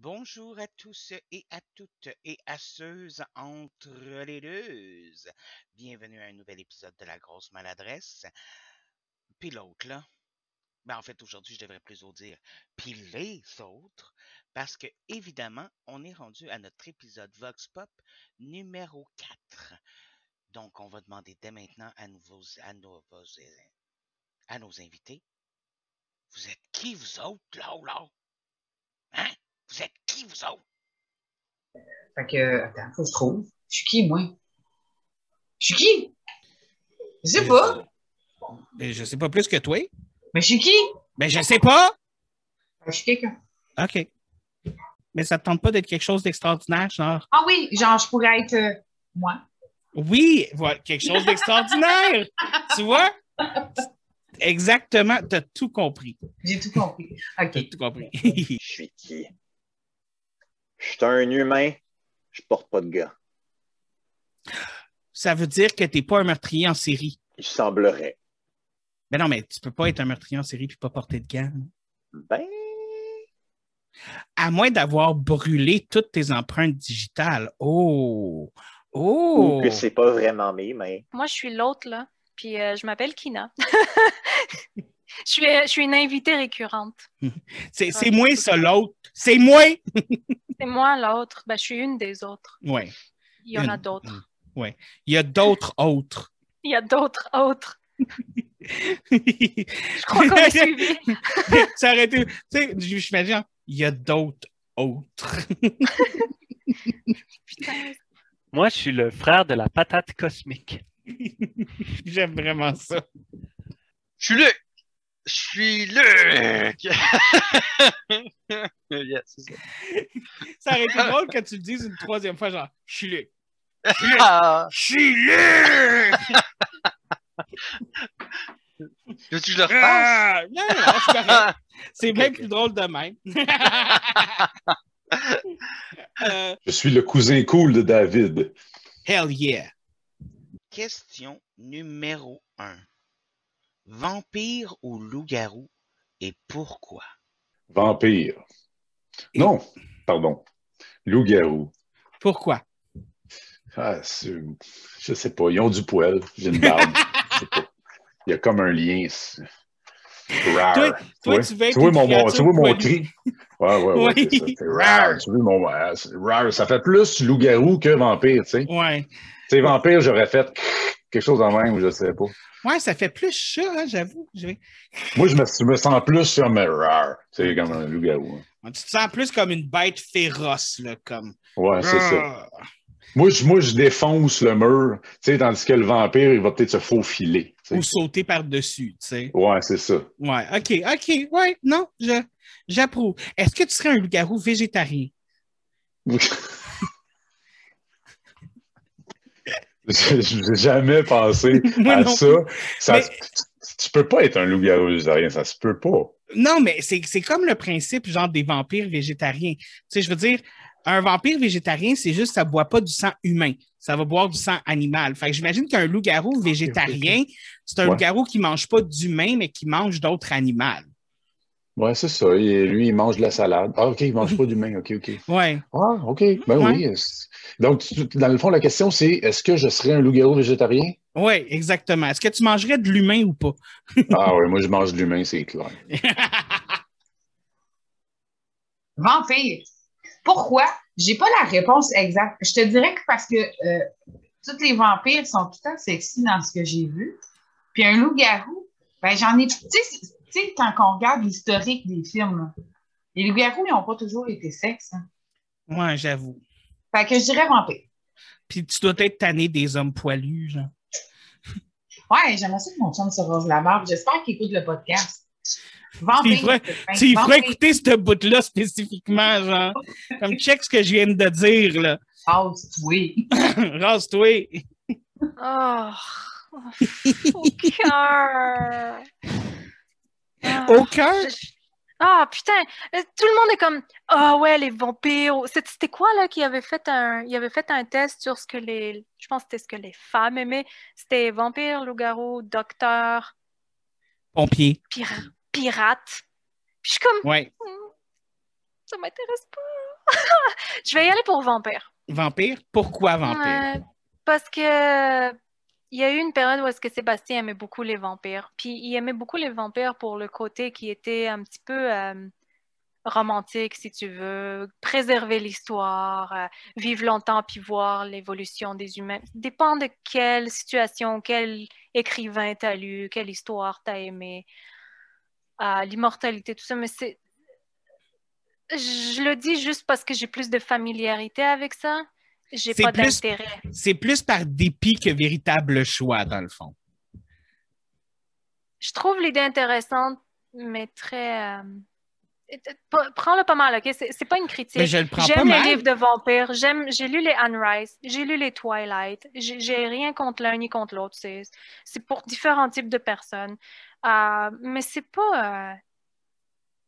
Bonjour à tous et à toutes et à ceux entre les deux. Bienvenue à un nouvel épisode de La Grosse Maladresse. Puis l'autre, là. Ben, en fait, aujourd'hui, je devrais plus dire puis les autres, parce que, évidemment, on est rendu à notre épisode Vox Pop numéro 4. Donc, on va demander dès maintenant à nos, à nos, à nos invités. Vous êtes qui, vous autres, là, là? Vous êtes qui, vous autres? Fait que, attends, faut que je trouve. Je suis qui, moi? Je suis qui? Je sais pas. Mais je sais pas plus que toi. Mais je suis qui? Mais je sais pas. Je suis quelqu'un. OK. Mais ça te tente pas d'être quelque chose d'extraordinaire, genre? Ah oui, genre, je pourrais être euh, moi. Oui, voilà, quelque chose d'extraordinaire. tu vois? Exactement, tu as tout compris. J'ai tout compris. OK. T'as tout compris. Je suis qui? Je suis un humain, je porte pas de gants. ça veut dire que t'es pas un meurtrier en série. Il semblerait. Mais non, mais tu peux pas être un meurtrier en série puis pas porter de gants. Ben, À moins d'avoir brûlé toutes tes empreintes digitales. Oh! Oh! ou que c'est pas vraiment mes mains. Moi, je suis l'autre, là. Puis euh, je m'appelle Kina. je, suis, je suis une invitée récurrente. C'est c'est moi, ça, l'autre. C'est moi! C'est moi, l'autre. Ben, je suis une des autres. Ouais. Il y en a d'autres. Ouais. Il y a d'autres autres. Il y a d'autres autres. Je crois qu'on a suivi. ça aurait été. Tu sais, j'imagine, il y a d'autres autres. Putain. Moi, je suis le frère de la patate cosmique. J'aime vraiment ça. Je suis Luc! Je suis Luc! yes, c'est ça. Ça aurait été drôle que tu le dises une troisième fois, genre, je suis Luc. Ah! Je suis Luc! Veux-tu que je le refasse? Ah! Non, non, c'est correct. C'est bien plus drôle de même. Euh, Je suis le cousin cool de David. hell yeah. Question numéro 1. Vampire ou loup-garou et pourquoi? Vampire. Et- Non, pardon. Loup-garou. Pourquoi? Ah, je sais pas. Ils ont du poil. J'ai une barbe. Il y a comme un lien. Rare. Toi- toi, Ouais. tu veux tu vois mon, mon- tu vois mon poilue. cri? Ouais, ouais, ouais. Oui. c'est rare. Tu vois mon ouais, c'est rare. Ça fait plus loup-garou que vampire, tu sais. Ouais. Tu sais, vampire, j'aurais fait quelque chose en même, je sais pas. Ouais, ça fait plus chat, hein, j'avoue. Moi, je me, je me sens plus comme un rare. Tu sais, comme un loup-garou. hein. Tu te sens plus comme une bête féroce, là, comme. Ouais, c'est ça. Ah. Moi je, moi, je défonce le mur, tu sais, tandis que le vampire, il va peut-être se faufiler. Ou sauter par-dessus, tu sais. Ouais, c'est ça. Ouais, OK, OK, ouais, non, j'approuve. Est-ce que tu serais un loup-garou végétarien? Je n'ai jamais pensé à non ça. ça Mais- tu, peux pas être un loup-garou végétarien, ça se peut pas. Non, mais c'est, comme le principe, genre, des vampires végétariens. Tu sais, je veux dire, un vampire végétarien, c'est juste ça boit pas du sang humain. Ça va boire du sang animal. Fait que j'imagine qu'un loup-garou végétarien, c'est un Ouais. loup-garou qui mange pas d'humain, mais qui mange d'autres animaux. Ouais, c'est ça. Et lui, il mange de la salade. Ah, OK, il mange pas d'humain. OK, OK. Ouais. Ah, OK. Ben Ouais. oui. Donc, tu- dans le fond, la question, c'est est-ce que je serais un loup-garou végétarien? Ouais, exactement. Est-ce que tu mangerais de l'humain ou pas? Ah, oui, moi, je mange de l'humain, c'est clair. Vampire. Pourquoi? J'ai pas la réponse exacte. Je te dirais que parce que euh, tous les vampires sont tout le temps sexy dans ce que j'ai vu. Puis un loup-garou, ben j'en ai. Tu sais, c'est- tu sais, quand on regarde l'historique des films, les loups-garous, ils n'ont pas toujours été sexes. hein. ouais, j'avoue. Fait que je dirais vampire. Puis tu dois être tanné des hommes poilus, genre. Ouais, j'aimerais ça que mon chum se rase la barbe. J'espère qu'il écoute le podcast. Tu Vampire. Tu y ferais Vampire. écouter ce bout-là spécifiquement, genre. Comme check ce que je viens de dire, là. Rase-toi. Rase-toi. Oh, au cœur. Ah, Au cœur? je- Ah, putain, euh, tout le monde est comme Ah ouais, les vampires. C'était quoi là qui avait fait un il avait fait un test sur ce que les je pense que c'était ce que les femmes aimaient. C'était vampire, loup-garou, docteur, Pompier. pira- pirate. Puis je suis comme Ouais. Hmm, ça m'intéresse pas. Je vais y aller pour vampire. Vampire? Pourquoi vampire? Parce que il y a eu une période où est-ce que Sébastien aimait beaucoup les vampires. Puis il aimait beaucoup les vampires pour le côté qui était un petit peu euh, romantique, si tu veux, préserver l'histoire, euh, vivre longtemps puis voir l'évolution des humains. Dépend de quelle situation, quel écrivain t'as lu, quelle histoire t'as aimé, euh, l'immortalité, tout ça. Mais c'est, je le dis juste parce que j'ai plus de familiarité avec ça. J'ai C'est pas plus- d'intérêt. C'est plus par dépit que véritable choix, dans le fond. Je trouve l'idée intéressante, mais très. euh, Prends-le pas mal, OK? C'est pas une critique. Mais je le prends pas J'aime les livres de vampires. J'ai lu les Anne Rice, j'ai lu les Twilight. J'ai rien contre l'un ni contre l'autre. C'est, pour différents types de personnes. Euh, mais c'est pas. euh,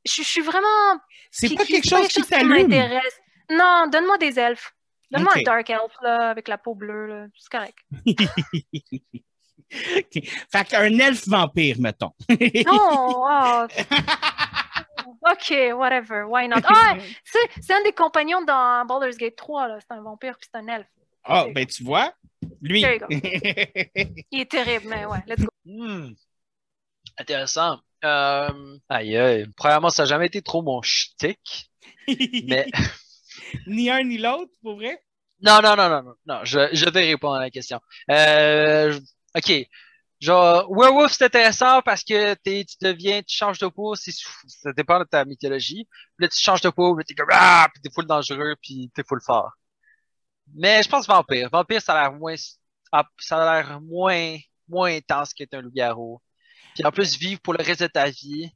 Je, je suis vraiment. C'est qui- pas qui- quelque chose qui t'allume. m'intéresse. Non, donne-moi des elfes. Donne-moi un dark elf là, avec la peau bleue. là. C'est correct. OK. Fait qu'un elfe vampire, mettons. Non, oh. OK, whatever, why not? Ah, c'est c'est un des compagnons dans Baldur's Gate 3, là. C'est un vampire puis c'est un elfe. Ah, ben tu vois, lui. There you go. Il est terrible, mais ouais, let's go. Hmm. Intéressant. Euh, aïe, aïe. Premièrement, ça n'a jamais été trop mon shtick. Mais ni un ni l'autre, pour vrai? non, non, non, non, non, non. Je, je vais répondre à la question. Euh, ok. Genre, Werewolf, c'est intéressant parce que tu deviens, tu changes de peau, ça dépend de ta mythologie. Puis là, tu changes de peau, puis t'es comme, ah, puis t'es full dangereux, puis t'es full fort. Mais je pense vampire. Vampire, ça a l'air moins, ah, ça a l'air moins, moins intense qu'être un loup-garou. Puis en plus, vivre pour le reste de ta vie.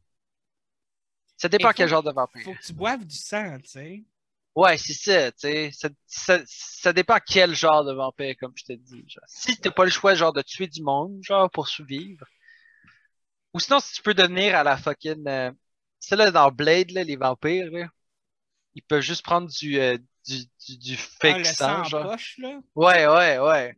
Ça dépend faut- quel genre de vampire. Faut que tu boives du sang, tu sais. Ouais, c'est ça, tu sais. Ça, ça, ça dépend quel genre de vampire, comme je te dis. Genre. Si t'as pas le choix, genre, de tuer du monde, genre, pour survivre. Ou sinon, si tu peux devenir à la fucking... Euh... C'est là, dans Blade, là, les vampires, là, ils peuvent juste prendre du, euh, du, du, du Ah, fake le sang, sang en genre. poche, là? Ouais, ouais, ouais.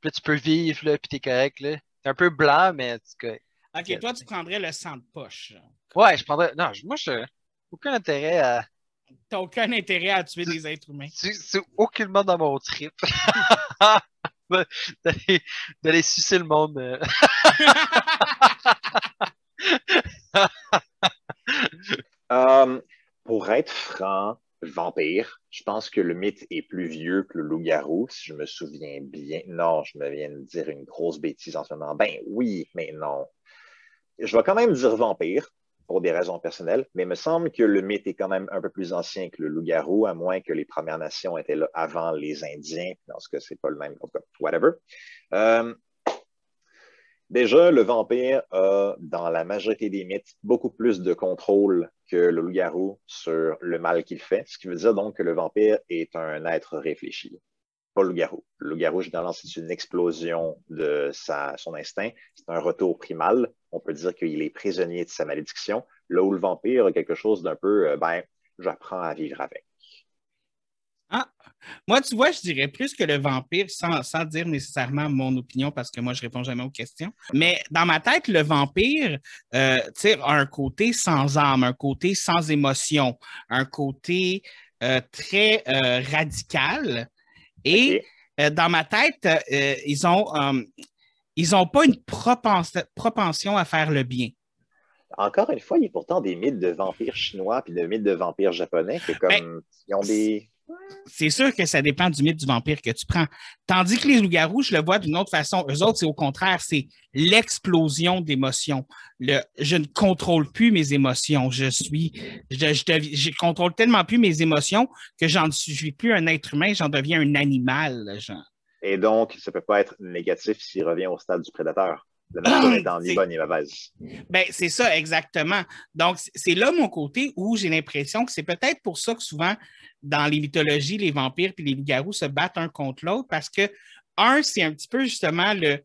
Puis là, tu peux vivre, là, pis t'es correct, là. T'es un peu blanc, mais correct. OK, toi, tu prendrais le sang de poche. genre. Ouais, je prendrais... Non, moi, je... Aucun intérêt à... T'as aucun intérêt à tuer des êtres humains. C'est aucunement dans mon trip. D'aller d'aller sucer le monde. euh. Euh, pour être franc, vampire, je pense que le mythe est plus vieux que le loup-garou, si je me souviens bien. Non, je me viens de dire une grosse bêtise en ce moment. Ben oui, mais non. Je vais quand même dire vampire pour des raisons personnelles, mais il me semble que le mythe est quand même un peu plus ancien que le loup-garou, à moins que les Premières Nations étaient là avant les Indiens. Dans ce cas, c'est pas le même. Whatever. Euh, Déjà, le vampire a, dans la majorité des mythes, beaucoup plus de contrôle que le loup-garou sur le mal qu'il fait, ce qui veut dire donc que le vampire est un être réfléchi, pas le loup-garou. Le loup-garou, généralement, c'est une explosion de sa, son instinct, c'est un retour primal. On peut dire qu'il est prisonnier de sa malédiction, là où le vampire a quelque chose d'un peu, euh, ben, j'apprends à vivre avec. Moi, tu vois, je dirais plus que le vampire, sans, sans dire nécessairement mon opinion, parce que moi, je réponds jamais aux questions. Mais dans ma tête, le vampire, euh, a un côté sans âme, un côté sans émotion, un côté euh, très euh, radical. Et euh, dans ma tête, ils ont, ils ont pas une propens- propension à faire le bien. Encore une fois, il y a pourtant des mythes de vampires chinois puis de mythes de vampires japonais qui, comme, ils ont des. c'est sûr que ça dépend du mythe du vampire que tu prends. Tandis que les loups-garous, je le vois d'une autre façon. Eux autres, c'est au contraire, c'est l'explosion d'émotions. Le, je ne contrôle plus mes émotions. Je suis, je, je, devi- je contrôle tellement plus mes émotions que j'en suis, plus un être humain, j'en deviens un animal, genre. Et donc, ça peut pas être négatif s'il revient au stade du prédateur. La nature étant ni bonne ni mauvaise. Ben, c'est ça, exactement. Donc, c'est là mon côté où j'ai l'impression que c'est peut-être pour ça que souvent, dans les mythologies, les vampires et les loups-garous se battent un contre l'autre parce que, un, c'est un petit peu justement le,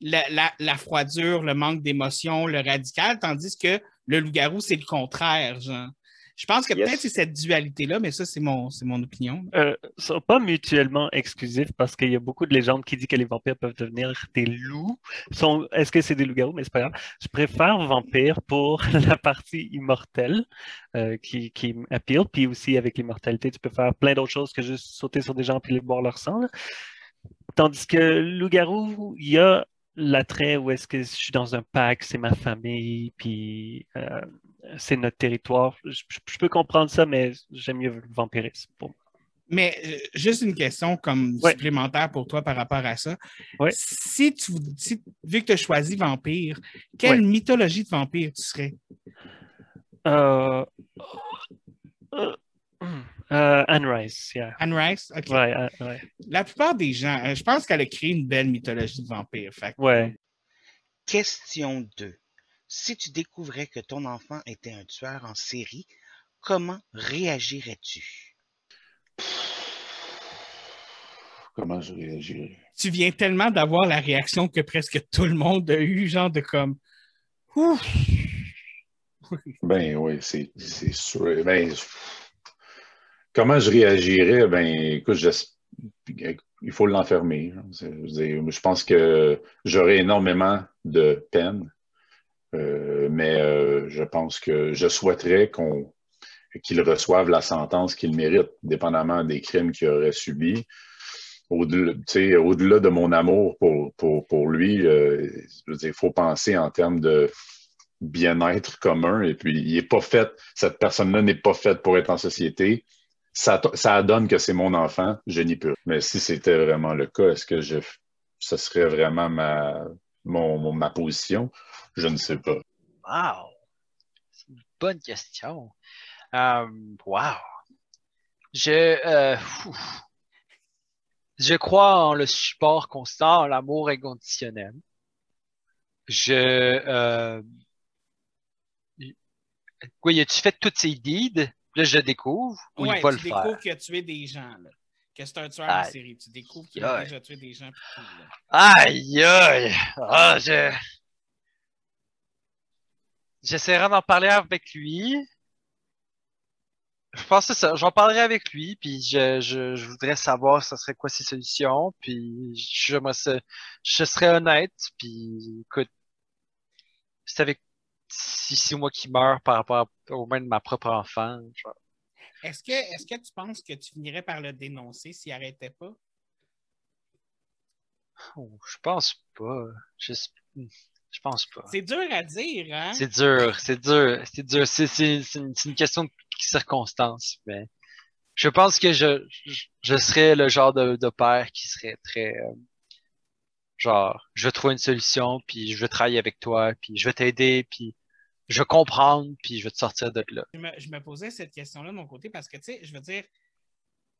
la, la- la froidure, le manque d'émotion, le radical, tandis que le loup-garou, c'est le contraire, genre. Je pense que Yes. peut-être c'est cette dualité-là, mais ça, c'est mon, c'est mon opinion. Euh, sont pas mutuellement exclusifs parce qu'il y a beaucoup de légendes qui disent que les vampires peuvent devenir des loups. Sont, est-ce que c'est des loups-garous? Mais c'est pas grave. Je préfère vampire pour la partie immortelle euh, qui, qui m'appelle. Puis aussi, avec l'immortalité, tu peux faire plein d'autres choses que juste sauter sur des gens puis les boire leur sang. là. Tandis que loup-garou, il y a l'attrait où est-ce que je suis dans un pack, c'est ma famille, puis euh, c'est notre territoire. Je, je- je peux comprendre ça, mais j'aime mieux le vampirisme. pour moi. Mais euh, juste une question comme Ouais. supplémentaire pour toi par rapport à ça. Ouais. Si tu, si- vu que tu as choisi vampire, quelle Ouais. mythologie de vampire tu serais? Euh, euh, euh, Anne Rice, yeah. Anne Rice? OK. Ouais, euh, ouais. La plupart des gens, je pense qu'elle a créé une belle mythologie de vampire. Fait. Question 2. Si tu découvrais que ton enfant était un tueur en série, comment réagirais-tu? Comment je réagirais? tu viens tellement d'avoir la réaction que presque tout le monde a eu, genre de comme. Ouf! Ben oui, c'est c'est sûr. Ben, comment je réagirais? Ben, écoute, il faut l'enfermer. hein. Je pense que j'aurais énormément de peine, euh, mais euh, je pense que je souhaiterais qu'on qu'il reçoive la sentence qu'il mérite, dépendamment des crimes qu'il aurait subis. Au-delà, au-delà de mon amour pour, pour, pour lui, euh, il faut penser en termes de bien-être commun et puis il est pas fait, cette personne-là n'est pas faite pour être en société. Ça, ça donne que c'est mon enfant, je n'y peux. Mais si c'était vraiment le cas, est-ce que je, ce serait vraiment ma, mon, mon- ma position? Je ne sais pas. Wow! C'est une bonne question. Euh, wow! Je, euh, je crois en le support constant, en l'amour inconditionnel. Je, euh, oui, as-tu fait toutes ces deeds? Là, je découvre ou Ouais, il va tu le faire? qu'il a tué des gens, là. Que c'est un tueur en série. Tu découvres qu'il a déjà tué des gens. Aïe, aïe! Ah, je... J'essaierai d'en parler avec lui. Je pense que ça. J'en parlerai avec lui, puis je, je, je voudrais savoir ce serait quoi ses solutions, puis j'aimerais ça- je serais honnête, puis écoute, c'est avec si c'est moi qui meurs par rapport à- au moins de ma propre enfant, genre, Est-ce que, tu penses que tu finirais par le dénoncer s'il arrêtait pas? oh, je pense pas. Je, je pense pas. C'est dur à dire, hein? C'est dur, c'est dur, c'est dur. C'est une, question de circonstances, mais je pense que je, je, je serais le genre de, de père qui serait très euh, genre, je vais trouver une solution, puis je vais travailler avec toi, puis je vais t'aider, puis je vais comprendre, puis je vais te sortir de là. Je me, je me posais cette question-là de mon côté parce que, tu sais, je veux dire,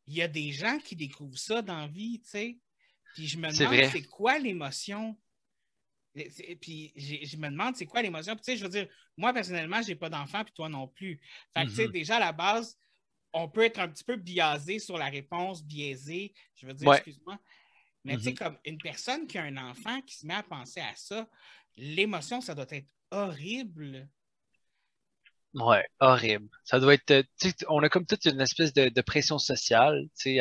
il y a des gens qui découvrent ça dans la vie, tu sais. Puis je me demande, c'est quoi l'émotion? Puis je me demande, c'est quoi l'émotion? Puis tu sais, je veux dire, moi, personnellement, j'ai pas d'enfant, puis toi non plus. Fait que, tu sais, Mhm. déjà, à la base, on peut être un petit peu biaisé sur la réponse, biaisé. Je veux dire, Ouais. excuse-moi. Mais tu sais, Mhm. comme une personne qui a un enfant qui se met à penser à ça, l'émotion, ça doit être horrible. Ouais, horrible. Ça doit être, euh, on a comme toute une espèce de, pression sociale, qui,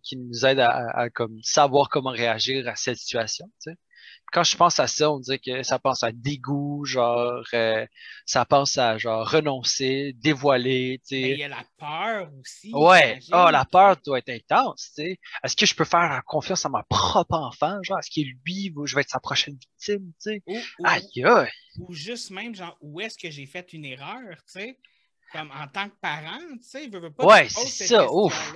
qui nous aide à, savoir comment réagir à cette situation. Quand je pense à ça, on dirait que ça pense à dégoût, genre, euh, ça pense à genre renoncer, dévoiler, tu Mais il sais. y a la peur aussi. Ouais, oh, la peur doit être intense, tu sais. Est-ce que je peux faire confiance à ma propre enfant, genre, est-ce qu'il lui, je vais être sa prochaine victime, tu sais? Ou, ou- Aïe, aïe. ou juste même, genre, où est-ce que j'ai fait une erreur, tu sais? Comme en tant que parent, tu sais, veux, veux pas Ouais, c'est cette ça, ouf.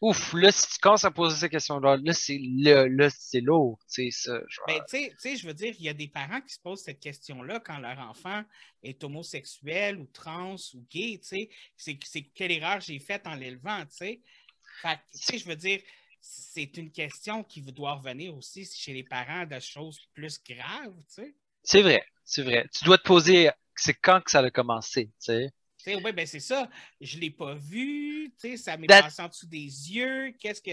Ouf, là, si tu commences à poser ces questions-là, là, c'est là, là, c'est lourd, tu sais, ça. genre. Ben, tu sais- je veux dire, il y a des parents qui se posent cette question-là quand leur enfant est homosexuel ou trans ou gay, tu sais. C'est c'est quelle erreur j'ai faite en l'élevant, tu sais. Fait tu sais, je veux dire, c'est une question qui doit revenir aussi chez les parents de choses plus graves, tu sais. C'est vrai, c'est vrai. Tu dois te poser, c'est quand que ça a commencé, tu sais. Sais, ouais, ben c'est ça. Je ne l'ai pas vu, tu sais, ça m'est That- passé en dessous des yeux. Qu'est-ce que.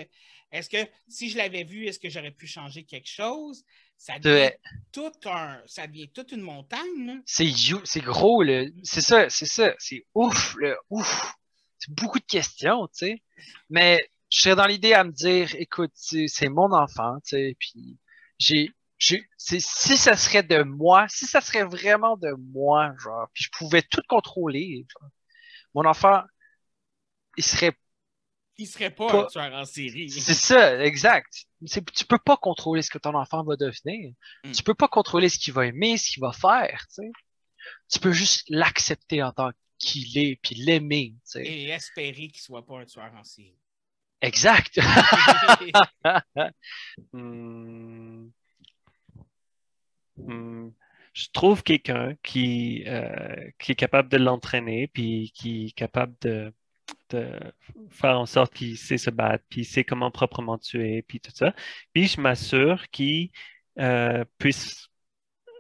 Est-ce que si je l'avais vu, est-ce que j'aurais pu changer quelque chose? ça De- devient, tout un, ça devient toute une montagne. C'est c'est gros, là. C'est ça, c'est ça. C'est ouf, là. Ouf. C'est beaucoup de questions, tu sais. Mais je serais dans l'idée à me dire, écoute, c'est mon enfant, tu sais, puis j'ai, si ça serait de moi, si ça serait vraiment de moi, genre, puis je pouvais tout contrôler, genre, mon enfant, il serait Il serait pas, Pas- un tueur en série. c'est ça, exact. Tu peux pas contrôler ce que ton enfant va devenir. Mm. Tu peux pas contrôler ce qu'il va aimer, ce qu'il va faire, tu sais. Tu peux juste l'accepter en tant qu'il est, puis l'aimer, tu sais. Et espérer qu'il soit pas un tueur en série. Exact. Hmm. Hmm. Je trouve quelqu'un qui, euh, qui est capable de l'entraîner, puis qui est capable de, faire en sorte qu'il sait se battre, puis il sait comment proprement tuer, puis tout ça. Puis je m'assure qu'il euh, puisse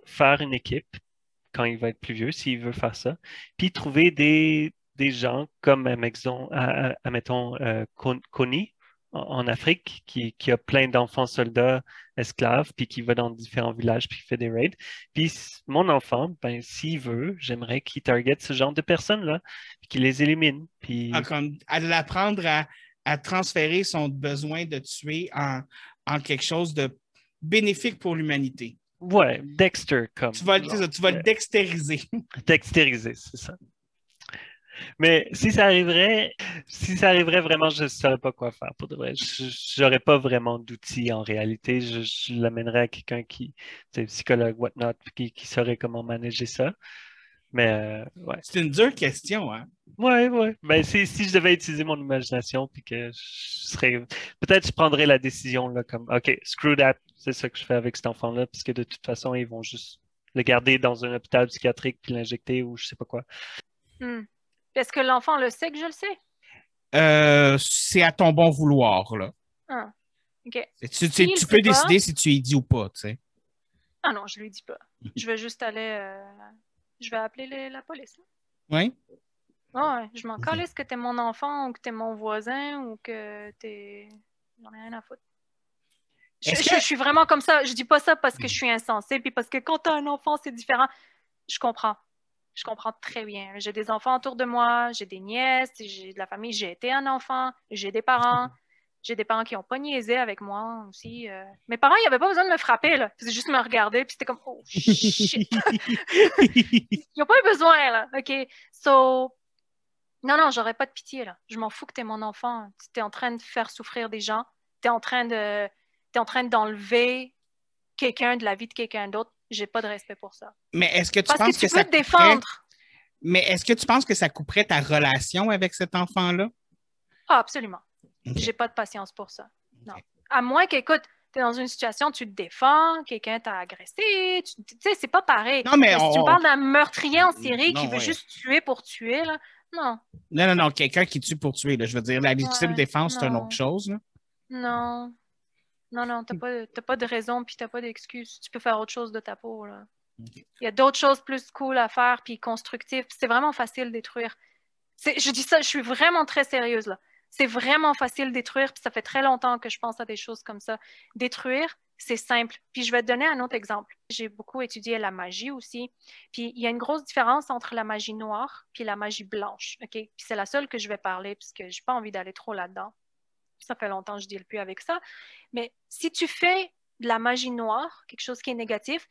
faire une équipe quand il va être plus vieux, s'il veut faire ça, puis trouver des, gens comme, admettons, euh, Con- Connie en, Afrique, qui, qui a plein d'enfants soldats esclaves, puis qui va dans différents villages, puis qui fait des raids. Puis mon enfant, ben, s'il veut, j'aimerais qu'il target ce genre de personnes-là, puis qu'il les élimine. Puis Ah, comme à l'apprendre à, à transférer son besoin de tuer en, en quelque chose de bénéfique pour l'humanité. ouais, Dexter comme. Tu vas, tu vas le dextériser. Dextériser, c'est ça. Mais si ça arriverait, si ça arriverait vraiment, je ne saurais pas quoi faire pour de vrai. Je n'aurais pas vraiment d'outils en réalité. Je, je l'amènerais à quelqu'un qui, tu sais, psychologue, whatnot, qui, qui saurait comment manager ça. Mais euh, ouais. C'est une dure question, hein? Ouais, ouais. Ben, si, si je devais utiliser mon imagination, puis que je serais. Peut-être je prendrais la décision là, comme OK, screw that, c'est ça que je fais avec cet enfant-là, puisque de toute façon, ils vont juste le garder dans un hôpital psychiatrique puis l'injecter ou je sais pas quoi. Hmm. Est-ce que l'enfant le sait que je le sais? Euh, c'est à ton bon vouloir, là. Ah, OK. Tu, peux pas- décider si tu y dis ou pas, tu sais. Ah non, je lui dis pas. Je vais juste aller. euh, Je vais appeler les- la police. là. Oui? Ah ouais, je m'en calisse que t'es mon enfant ou que t'es mon voisin ou que t'es. J'en ai rien à foutre. Je, Est-ce je- que- je suis vraiment comme ça. Je dis pas ça parce que je suis insensée, puis parce que quand t'as un enfant, c'est différent. Je comprends. Je comprends très bien. J'ai des enfants autour de moi, j'ai des nièces, j'ai de la famille, j'ai été un enfant, j'ai des parents. J'ai des parents qui ont pas niaisé avec moi aussi. euh. Mes parents, ils n'avaient pas besoin de me frapper, là. Ils faisaient juste me regarder, puis c'était comme, oh shit. Ils n'ont pas eu besoin, là. OK. So, non, non, j'aurais pas de pitié, là. Je m'en fous que t'es mon enfant. Tu es en train de faire souffrir des gens. Tu es en train de, t'es en train d'enlever quelqu'un de la vie de quelqu'un d'autre. J'ai pas de respect pour ça. Mais est-ce que tu Parce penses que tu ça peux te couperait- défendre. Mais est-ce que tu penses que ça couperait ta relation avec cet enfant-là? Ah, absolument. J'ai pas de patience pour ça. Non. À moins qu'écoute, tu es dans une situation, tu te défends, quelqu'un t'a agressé, tu sais, c'est pas pareil. Non, mais si tu on- me parles d'un meurtrier en série Non, qui veut ouais. juste tuer pour tuer, là, non, Non, non, non, quelqu'un qui tue pour tuer. Là. Je veux dire, la légitime Ouais, défense, c'est une autre chose. là. non, non, non, t'as pas, t'as pas de raison puis t'as pas d'excuse. Tu peux faire autre chose de ta peau, là. Il y a d'autres choses plus cool à faire puis constructives. C'est vraiment facile de détruire. Je dis ça, je suis vraiment très sérieuse, là. C'est vraiment facile de détruire, puis ça fait très longtemps que je pense à des choses comme ça. Détruire, c'est simple. Puis je vais te donner un autre exemple. J'ai beaucoup étudié la magie aussi. Puis il y a une grosse différence entre la magie noire puis la magie blanche. OK? Puis c'est la seule que je vais parler puisque j'ai pas envie d'aller trop là-dedans. Ça fait longtemps que je deal plus avec ça. Mais si tu fais de la magie noire, quelque chose qui est négatif,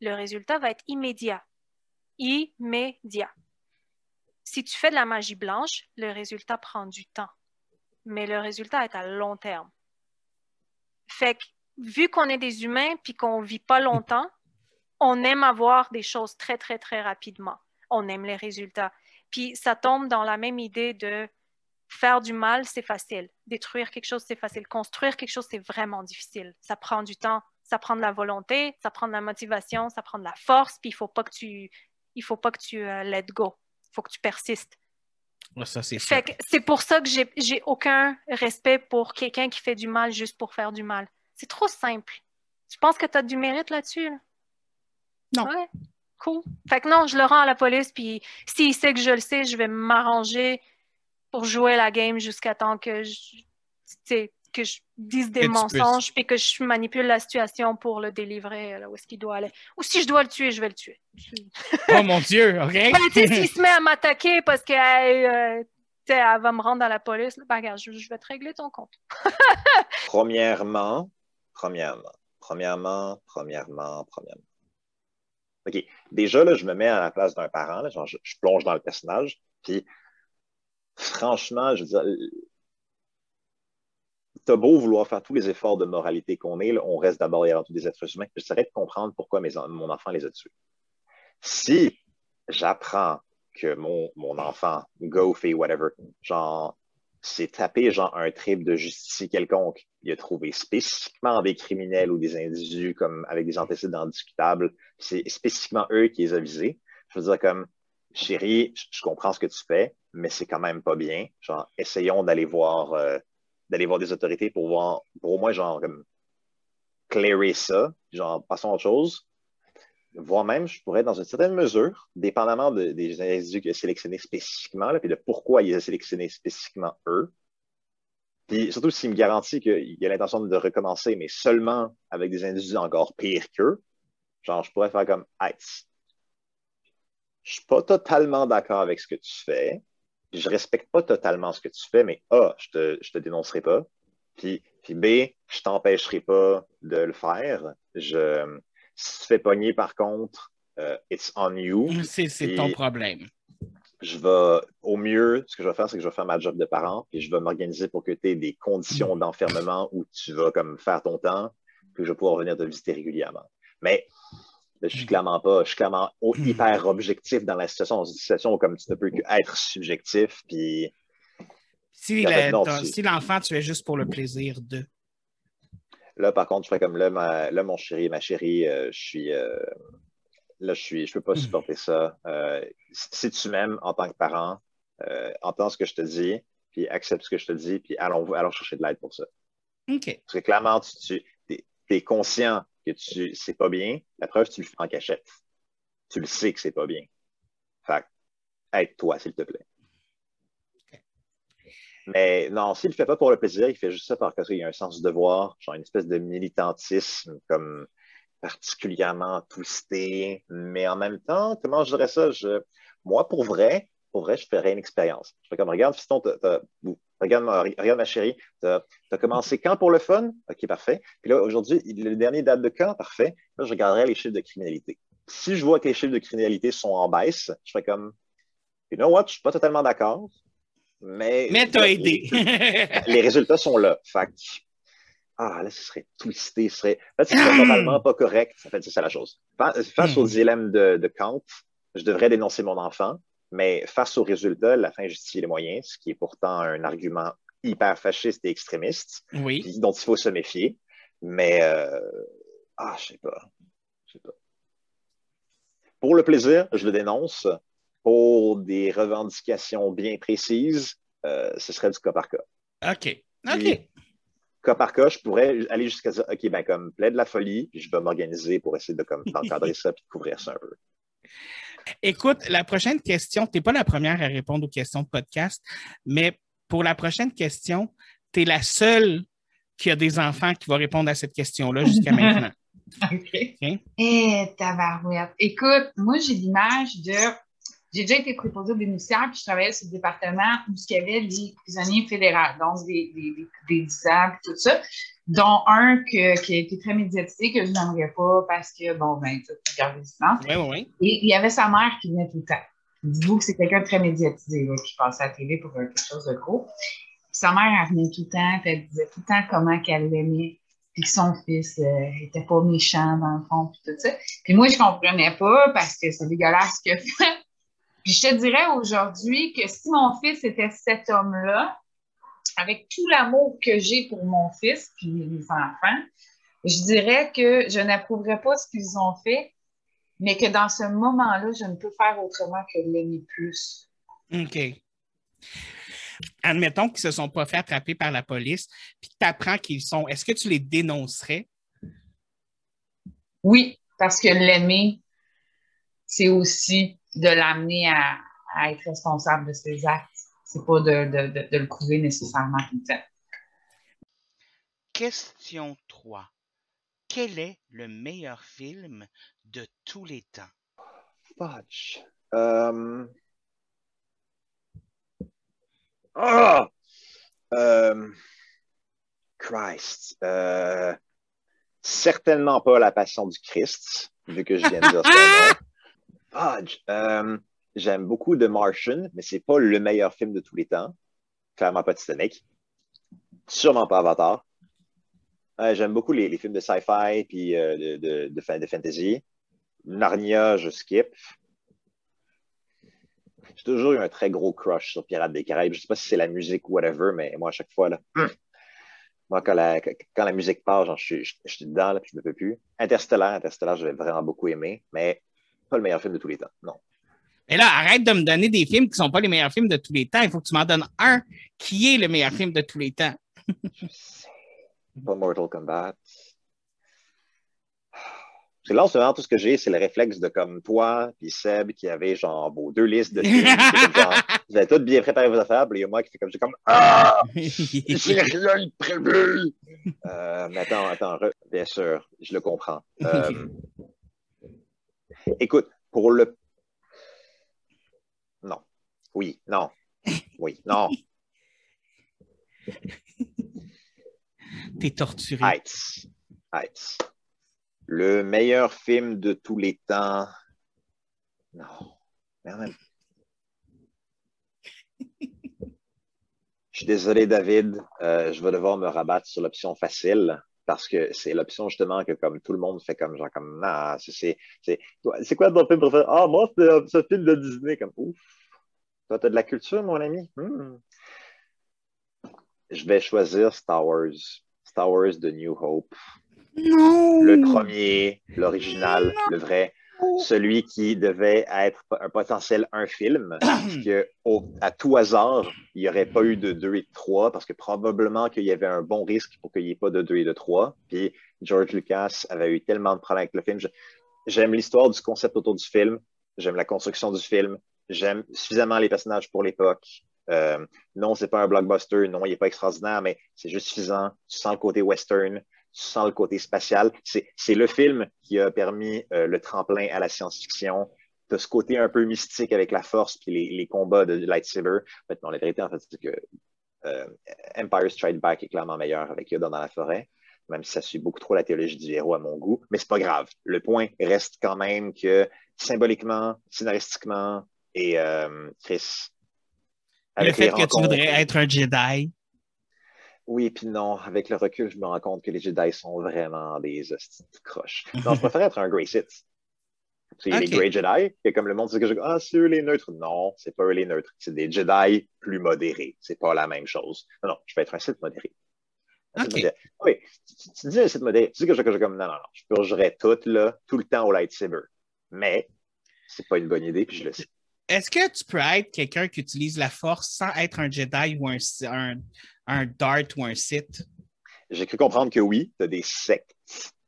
le résultat va être immédiat. Immédiat. Si tu fais de la magie blanche, le résultat prend du temps. Mais le résultat est à long terme. Fait que, vu qu'on est des humains puis qu'on vit pas longtemps, on aime avoir des choses très, très, très rapidement. On aime les résultats. Puis ça tombe dans la même idée de faire du mal, c'est facile. Détruire quelque chose, c'est facile. Construire quelque chose, c'est vraiment difficile. Ça prend du temps, ça prend de la volonté, ça prend de la motivation, ça prend de la force, puis il faut pas que tu, il faut pas que tu euh, let go. Il faut que tu persistes. Ouais, ça, c'est Fait que c'est pour ça que j'ai, j'ai aucun respect pour quelqu'un qui fait du mal juste pour faire du mal. C'est trop simple. Tu penses que tu as du mérite là-dessus? là? Non. Ouais. Cool. Fait que non, je le rends à la police, puis s'il sait que je le sais, je vais m'arranger pour jouer la game jusqu'à temps que je. Tu sais, que je dise des Que mensonges et que je manipule la situation pour le délivrer là où est-ce qu'il doit aller. Ou si je dois le tuer, je vais le tuer. Oh mon Dieu, OK? Ben, tu sais, s'il se met à m'attaquer parce qu'elle elle va me rendre à la police, là, ben, regarde, je, je vais te régler ton compte. Premièrement, premièrement, premièrement, premièrement, premièrement. OK. Déjà, là, je me mets à la place d'un parent, là, genre, je, je plonge dans le personnage, puis franchement, je veux dire, t'as beau vouloir faire tous les efforts de moralité qu'on est, on reste d'abord et avant tout des êtres humains. J'essaierai de comprendre pourquoi mon enfant les a tués. Si j'apprends que mon, mon enfant, go fait whatever, genre, s'est tapé genre un trip de justice quelconque, il a trouvé spécifiquement des criminels ou des individus comme avec des antécédents discutables, c'est spécifiquement eux qui les a visés. Je veux dire comme, chérie, je comprends ce que tu fais, mais c'est quand même pas bien. Genre, essayons d'aller voir, euh, d'aller voir des autorités pour voir, pour au moins genre comme clairer ça, genre passons à autre chose. Voire même, je pourrais, dans une certaine mesure, dépendamment de- des individus qu'il a sélectionnés spécifiquement, puis de pourquoi il a sélectionnés spécifiquement eux, puis surtout s'il me garantit qu'il a l'intention de recommencer, mais seulement avec des individus encore pires qu'eux, genre, je pourrais faire comme, hey, je suis pas totalement d'accord avec ce que tu fais, je respecte pas totalement ce que tu fais, mais A, je te, je te dénoncerai pas, puis, puis B, je t'empêcherai pas de le faire. Je, si tu te fais pogner, par contre, euh, it's on you. C'est ton problème. Je vais, au mieux, ce que je vais faire, c'est que je vais faire ma job de parent, puis je vais m'organiser pour que tu aies des conditions d'enfermement où tu vas comme faire ton temps, puis je vais pouvoir venir te visiter régulièrement. Mais je suis clairement pas, je suis clairement au- hyper objectif dans la situation, dans une situation où comme tu ne peux qu'être subjectif, puis Si tu- l'enfant, tu es juste pour le plaisir de. Là, par contre, je fais comme là, ma- là mon chéri, ma chérie, euh, je suis. euh, là, je suis. Je peux pas supporter ça. Euh, si tu m'aimes en tant que parent, entends ce que je te dis, puis accepte ce que je te dis, puis allons, allons chercher de l'aide pour ça. OK. Parce que clairement, tu, tu es, conscient que tu c'est pas bien. La preuve, tu le fais en cachette. Tu le sais que c'est pas bien. Fait que, aide-toi, s'il te plaît. Mais non, s'il le fait pas pour le plaisir, il fait juste ça parce qu'il y a un sens du devoir, genre une espèce de militantisme comme particulièrement twisté. Mais en même temps, comment je dirais ça? Je, moi, pour vrai, pour vrai, je ferais une expérience. Je fais comme, regarde, fiston, t'as- t'as- regarde, ma, regarde ma chérie, tu as, commencé quand pour le fun? OK, parfait. Puis là, aujourd'hui, le dernier date de quand? Parfait. Là, je regarderai les chiffres de criminalité. Si je vois que les chiffres de criminalité sont en baisse, je fais comme, you know what, je suis pas totalement d'accord, mais... Mais t'as aidé. les résultats sont là. Fait que, ah, là, ce serait twisté, ce serait, en fait, ce serait totalement pas correct. En fait, c'est ça la chose. Fa- Face au dilemme de, de Kant, je devrais dénoncer mon enfant, mais face aux résultats, la fin justifie les moyens, ce qui est pourtant un argument hyper fasciste et extrémiste, oui. dont il faut se méfier. Mais, euh, ah, je sais pas. Je sais pas. Pour le plaisir, je le dénonce. Pour des revendications bien précises, euh, ce serait du cas par cas. OK. OK. Puis, cas par cas, je pourrais aller jusqu'à dire, OK, ben comme plaide la folie, puis je vais m'organiser pour essayer de comme encadrer ça puis de couvrir ça un peu. Écoute, la prochaine question, tu n'es pas la première à répondre aux questions de podcast, mais pour la prochaine question, tu es la seule qui a des enfants qui va répondre à cette question-là jusqu'à maintenant. OK. Eh, tabarouette. Écoute, moi, j'ai l'image de. J'ai déjà été préposée au bénéficiaire, puis je travaillais sur le département où il y avait les prisonniers fédéraux, donc des, des, des, des 10 ans, puis tout ça, dont un que- qui a été très médiatisé, que je n'aimerais pas parce que, bon, ben, tu gardes le silence. Oui, oui, oui. Et il y avait sa mère qui venait tout le temps. Dites-vous que c'est quelqu'un de très médiatisé, là, qui passait à la télé pour euh, quelque chose de gros. Puis sa mère, elle venait tout le temps, puis elle disait tout le temps comment qu'elle l'aimait, puis que son fils euh, était pas méchant dans le fond, puis tout ça. Puis moi, je comprenais pas parce que c'est dégueulasse ce a fait. Puis je te dirais aujourd'hui que si mon fils était cet homme-là, avec tout l'amour que j'ai pour mon fils puis les enfants, je dirais que je n'approuverais pas ce qu'ils ont fait, mais que dans ce moment-là, je ne peux faire autrement que l'aimer plus. OK. Admettons qu'ils ne se sont pas fait attraper par la police, puis tu apprends qu'ils sont. Est-ce que tu les dénoncerais? Oui, parce que l'aimer, c'est aussi de l'amener à, à être responsable de ses actes. C'est pas de, de, de, de le prouver nécessairement tout le temps. Question 3. Quel est le meilleur film de tous les temps? Fudge. Euh, Christ. Euh, Certainement pas La Passion du Christ, vu que je viens de dire son nom. Fudge. J'aime beaucoup The Martian, mais c'est pas le meilleur film de tous les temps. Clairement pas Titanic. Sûrement pas Avatar. Euh, J'aime beaucoup les, films de sci-fi puis euh, de, de, de, fa- de fantasy. Narnia, je skip. J'ai toujours eu un très gros crush sur Pirates des Caraïbes. Je sais pas si c'est la musique ou whatever, mais moi, à chaque fois, là, moi, quand la, musique part, je, suis, suis dedans, là, puis je ne peux plus. Interstellar, Interstellar, j'avais vraiment beaucoup aimé, mais pas le meilleur film de tous les temps. Non. Et là, arrête de me donner des films qui ne sont pas les meilleurs films de tous les temps. Il faut que tu m'en donnes un qui est le meilleur film de tous les temps. Je sais. Pas Mortal Kombat. C'est là, en ce moment, tout ce que j'ai, c'est le réflexe de comme toi puis Seb qui avait genre deux listes de films. Genre, vous avez toutes bien préparé vos affaires, puis il y a moi qui fait comme, j'ai comme Ah! J'ai rien de prévu! Euh, mais attends, attends, re- bien sûr, je le comprends. Euh, écoute, pour le. Non. Oui, non. Oui, non. T'es torturé. Heights. Heights. Le meilleur film de tous les temps. Non. Mais même- Je suis désolé, David. Euh, je vais devoir me rabattre sur l'option facile parce que c'est l'option justement que comme tout le monde fait comme genre comme ah, c'est quoi ton film préféré? Ah moi c'est euh, ce film de Disney comme ouf. Toi t'as de la culture mon ami? Hmm. Je vais choisir Star Wars. Star Wars The New Hope. Non! Le premier, l'original, le vrai, celui qui devait être un potentiel un film, que au- à tout hasard, il n'y aurait pas eu de 2 et de 3, parce que probablement qu'il y avait un bon risque pour qu'il n'y ait pas de 2 et de 3. Puis George Lucas avait eu tellement de problèmes avec le film. J'aime l'histoire du concept autour du film, j'aime la construction du film, j'aime suffisamment les personnages pour l'époque. Euh, non, c'est pas un blockbuster, non, il n'est pas extraordinaire, mais c'est juste suffisant. Tu sens le côté western, tu sens le côté spatial. C'est le film qui a permis euh, le tremplin à la science-fiction. Tu ce côté un peu mystique avec la force puis les, les combats de lightsaber. En fait, non, la vérité, en fait, c'est que euh, Empire Strikes Back est clairement meilleur avec Yoda dans la forêt, même si ça suit beaucoup trop la théologie du héros à mon goût. Mais c'est pas grave. Le point reste quand même que symboliquement, scénaristiquement et euh, Chris. Le fait les que tu voudrais être un Jedi. oui, puis non. Avec le recul, je me rends compte que les Jedi sont vraiment des croches. Non, je préfère être un Grey Sith. C'est les Ok. Grey Jedi, que comme le monde dit que je ah, c'est eux les neutres. Non, c'est pas eux les neutres. C'est des Jedi plus modérés. C'est pas la même chose. Non, non, je vais être un Sith modéré. Un Sith Ok. modéré. Oui, tu, dis un Sith modéré. Tu dis que je, que je comme non, non, non. Je purgerai tout, là, tout le temps au lightsaber. Mais c'est pas une bonne idée, puis je le sais. Est-ce que tu peux être quelqu'un qui utilise la force sans être un Jedi ou un, un, un Dart ou un Sith? J'ai cru comprendre que oui, tu as des sectes,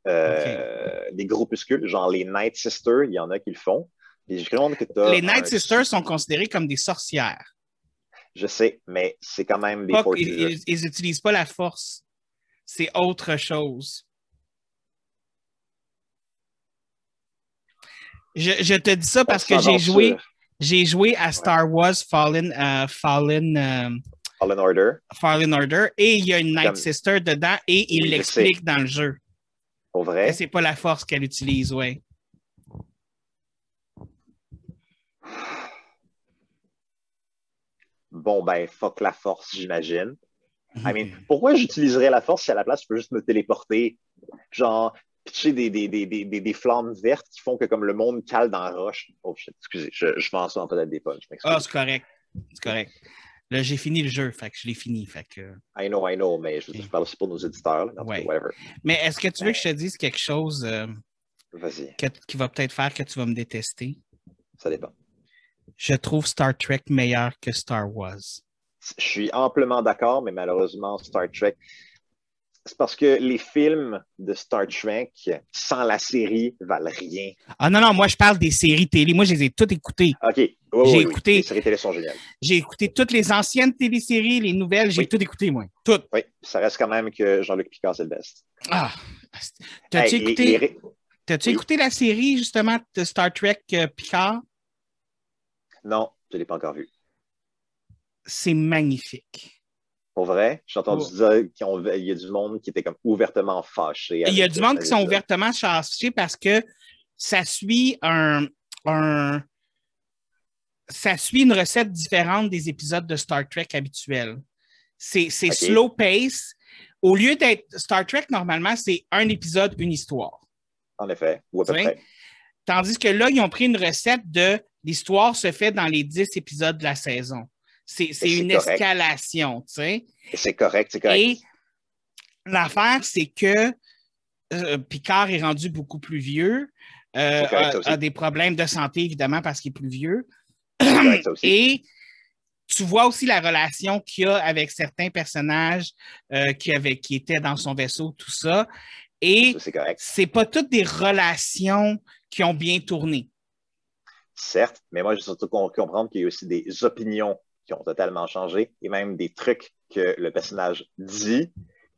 euh, des groupuscules, genre les Night Sisters, il y en a qui le font. Puis j'ai cru comprendre que t'as Les un- Night Sisters sont considérés comme des sorcières. Je sais, mais c'est quand même des forces. ils ils n'utilisent pas la force. C'est autre chose. Je, je te dis ça parce que j'ai joué, j'ai joué à Star Wars Fallen, euh, Fallen, euh, Fallen Order. Fallen Order et il y a une Night Comme- Sister dedans et il l'explique dans le jeu. Et vrai? c'est pas la force qu'elle utilise, ouais. Bon, ben, fuck la force, j'imagine. I mean, pourquoi j'utiliserais la force si à la place, je peux juste me téléporter? Genre, pitcher des, des, des, des, flammes vertes qui font que comme le monde cale dans la roche. Oh shit, excusez, je, je m'en sors peut-être des punches. Ah, c'est correct. C'est correct. Là, j'ai fini le jeu, fait que je l'ai fini. Fait que... I know, I know, mais je, je parle aussi pour nos éditeurs. Là, en Ouais. whatever. Mais est-ce que tu veux que je te dise quelque chose euh, que- qui va peut-être faire que tu vas me détester? ça dépend. Je trouve Star Trek meilleur que Star Wars. Je suis amplement d'accord, mais malheureusement, Star Trek, c'est parce que les films de Star Trek, sans la série, valent rien. Ah non, non, moi, je parle des séries télé. Moi, je les ai toutes écoutées. OK. J'ai oui, oui. écouté- Les séries télé sont géniales. J'ai écouté toutes les anciennes téléséries, les nouvelles, j'ai Oui. tout écouté, moi. Toutes. Oui, ça reste quand même que Jean-Luc Picard, c'est le best. Ah! T'as-tu Hey, écouté, les t'as-tu écouté la série, justement, de Star Trek euh, Picard? Non, je ne l'ai pas encore vu. C'est magnifique. Pour vrai, j'ai entendu Oh. dire qu'il y a du monde qui était comme ouvertement fâché. Il y a du monde qui sont ouvertement chassés parce que ça suit un, un- ça suit une recette différente des épisodes de Star Trek habituels. C'est slow pace. Au lieu d'être Star Trek, normalement, c'est un épisode, une histoire. En effet, ou à peu près. Tandis que là, ils ont pris une recette de l'histoire se fait dans les 10 épisodes de la saison. C'est une correct. escalation, tu sais. C'est correct, c'est correct. Et l'affaire, c'est que euh, Picard est rendu beaucoup plus vieux, euh, correct, a, des problèmes de santé, évidemment, parce qu'il est plus vieux. Correct. Et tu vois aussi la relation qu'il y a avec certains personnages euh, qui, avaient- qui étaient dans son vaisseau, tout ça. Et Ça, C'est pas toutes des relations qui ont bien tourné. Certes, mais moi, j'ai surtout com- comprendre qu'il y a aussi des opinions qui ont totalement changé et même des trucs que le personnage dit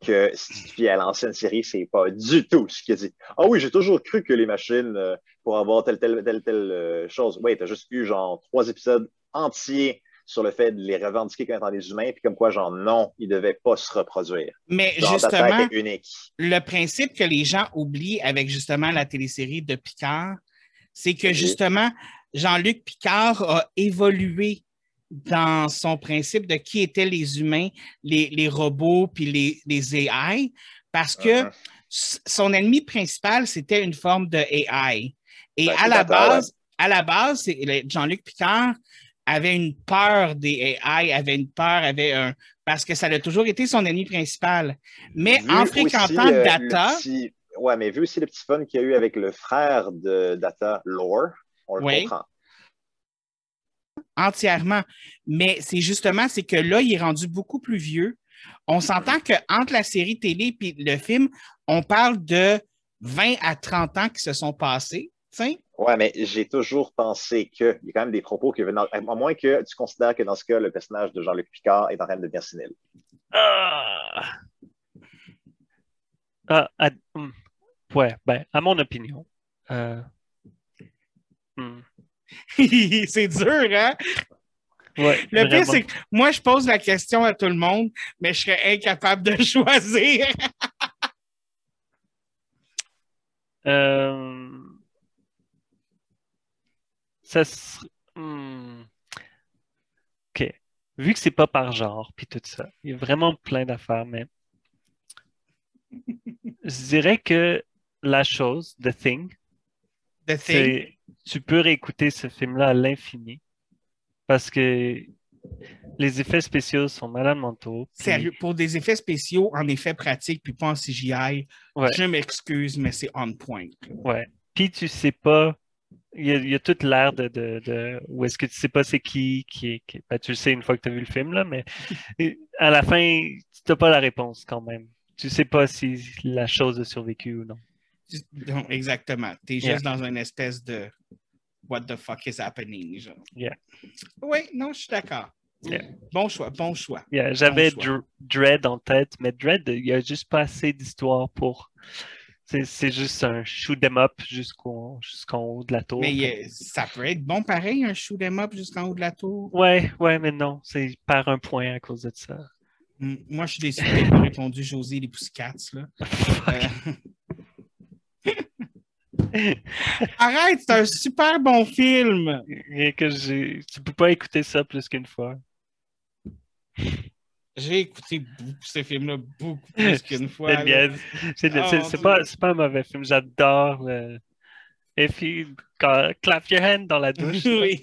que si tu fies à l'ancienne série, c'est pas du tout ce qu'il dit. Ah oui, j'ai toujours cru que les machines, euh, pour avoir telle, telle, telle, telle euh, chose. Oui, t'as juste eu genre trois épisodes entiers sur le fait de les revendiquer comme étant des humains, puis comme quoi, genre, non, ils devaient pas se reproduire. Mais Genre, justement, unique. le principe que les gens oublient avec justement la télésérie de Picard, c'est que Oui. justement, Jean-Luc Picard a évolué dans son principe de qui étaient les humains, les, les robots puis les, les AI, parce que s- son ennemi principal, c'était une forme de AI. Et Ben, à la base, à la base, Jean-Luc Picard avait une peur des AI, avait une peur, avait un parce que ça a toujours été son ennemi principal. Mais Vu en aussi, fréquentant euh, Data, petit- Ouais, mais vu aussi le petit fun qu'il y a eu avec le frère de Data, Lore, on le Oui. comprend. Entièrement. Mais c'est justement, c'est que là, il est rendu beaucoup plus vieux. On s'entend qu'entre la série télé et le film, on parle de 20 à 30 ans qui se sont passés. Ouais, mais j'ai toujours pensé qu'il y a quand même des propos qui venaient, à moins que tu considères que dans ce cas, le personnage de Jean-Luc Picard est en train de devenir sénile. Ah! Ah, à- hmm. ouais, ben, à mon opinion. euh, hmm, c'est dur, hein? ouais, Le pire, vraiment. c'est que moi, je pose la question à tout le monde, mais je serais incapable de choisir. Euh, ça ser- hmm. OK. Vu que c'est pas par genre, puis tout ça, il y a vraiment plein d'affaires, mais je dirais que la chose, The Thing, The Thing. Tu peux réécouter ce film-là à l'infini parce que les effets spéciaux sont malades mentaux. puis- Sérieux, pour des effets spéciaux en effets pratiques puis pas en CGI, Ouais. je m'excuse, mais c'est on point. Ouais. Puis tu sais pas, il y a, il y a toute l'air de, de, de- où est-ce que tu sais pas c'est qui, qui est, qui- ben, tu le sais une fois que tu as vu le film, là, mais à la fin, tu n'as pas la réponse quand même. Tu sais pas si la chose a survécu ou non. Non, exactement. Tu es Yeah. juste dans une espèce de What the fuck is happening? Genre. Yeah. Oui, non, je suis d'accord. Yeah. Bon choix, bon choix. Yeah, J'avais Bon choix. Dr- Dread en tête, mais Dread, il n'y a juste pas assez d'histoire pour. C'est juste un shoot 'em up jusqu'au jusqu'en haut de la tour. Mais ça peut être bon pareil, un shoot 'em up jusqu'en haut de la tour. Ouais, ouais, mais non, c'est par un point à cause de ça. Moi, je suis déçu pas répondu Josie et les Pussycats. Là. Euh, Arrête, c'est un super bon film. Et que j'ai. Tu peux pas écouter ça plus qu'une fois. J'ai écouté beaucoup ce film-là beaucoup plus qu'une fois. C'est. C'est Oh, c'est- pas, c'est pas un mauvais film. J'adore le. If you quand- clap your hand dans la douche, Oui.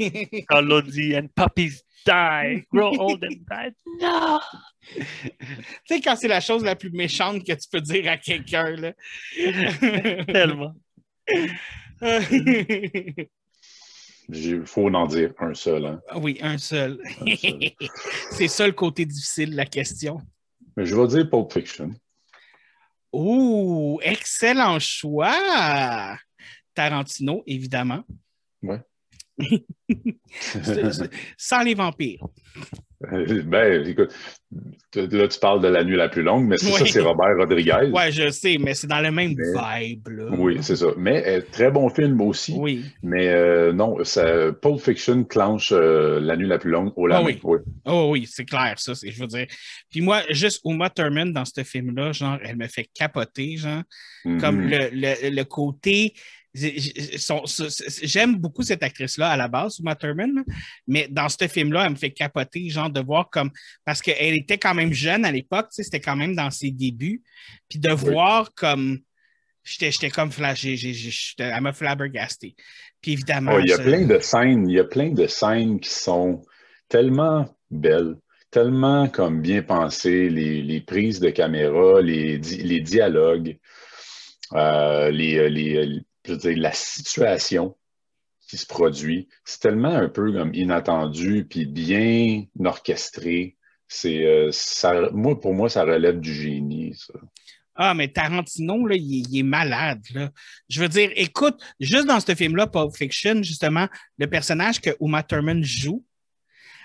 quand l'autre dit and puppies die, grow old and die. Non! Tu sais, quand c'est la chose la plus méchante que tu peux dire à quelqu'un, là. Tellement. Il faut en dire un seul. Hein. oui, un seul. Un seul. c'est ça le côté difficile de la question. Mais je vais dire Pulp Fiction. Oh, excellent choix! Tarantino, évidemment. Ouais. Sans les vampires. Ben, écoute, là, tu parles de la nuit la plus longue, mais c'est ça, Oui. c'est Robert Rodriguez. Ouais, je sais, mais c'est dans le même Mais- vibe, là. Oui, c'est ça. Mais euh, très bon film aussi. Oui. Mais euh, non, ça, Pulp Fiction clenche euh, la nuit la plus longue au Ah lendemain. oui. Oui. Oh oui, c'est clair, ça, je veux dire. Puis moi, juste Uma Thurman dans ce film-là, genre, elle me fait capoter, genre, comme Mhm. le, le, le côté. J'aime beaucoup cette actrice-là à la base, Uma Thurman, mais dans ce film-là, elle me fait capoter, genre, de voir comme. Parce qu'elle était quand même jeune à l'époque, c'était quand même dans ses débuts. Puis de voir comme. J'étais comme flashé, elle m'a flabbergasté. Puis évidemment. Oh, il y a ça- plein de scènes, il y a plein de scènes qui sont tellement belles, tellement comme bien pensées, les, les prises de caméra, les, les dialogues, euh, les, les- je veux dire, la situation qui se produit. C'est tellement un peu comme inattendu puis bien orchestré. C'est euh, ça, moi pour moi ça relève du génie. Ça. Ah, mais Tarantino, là, il, est- malade. Là. Je veux dire, écoute, juste dans ce film-là, Pulp Fiction, justement, le personnage que Uma Thurman joue,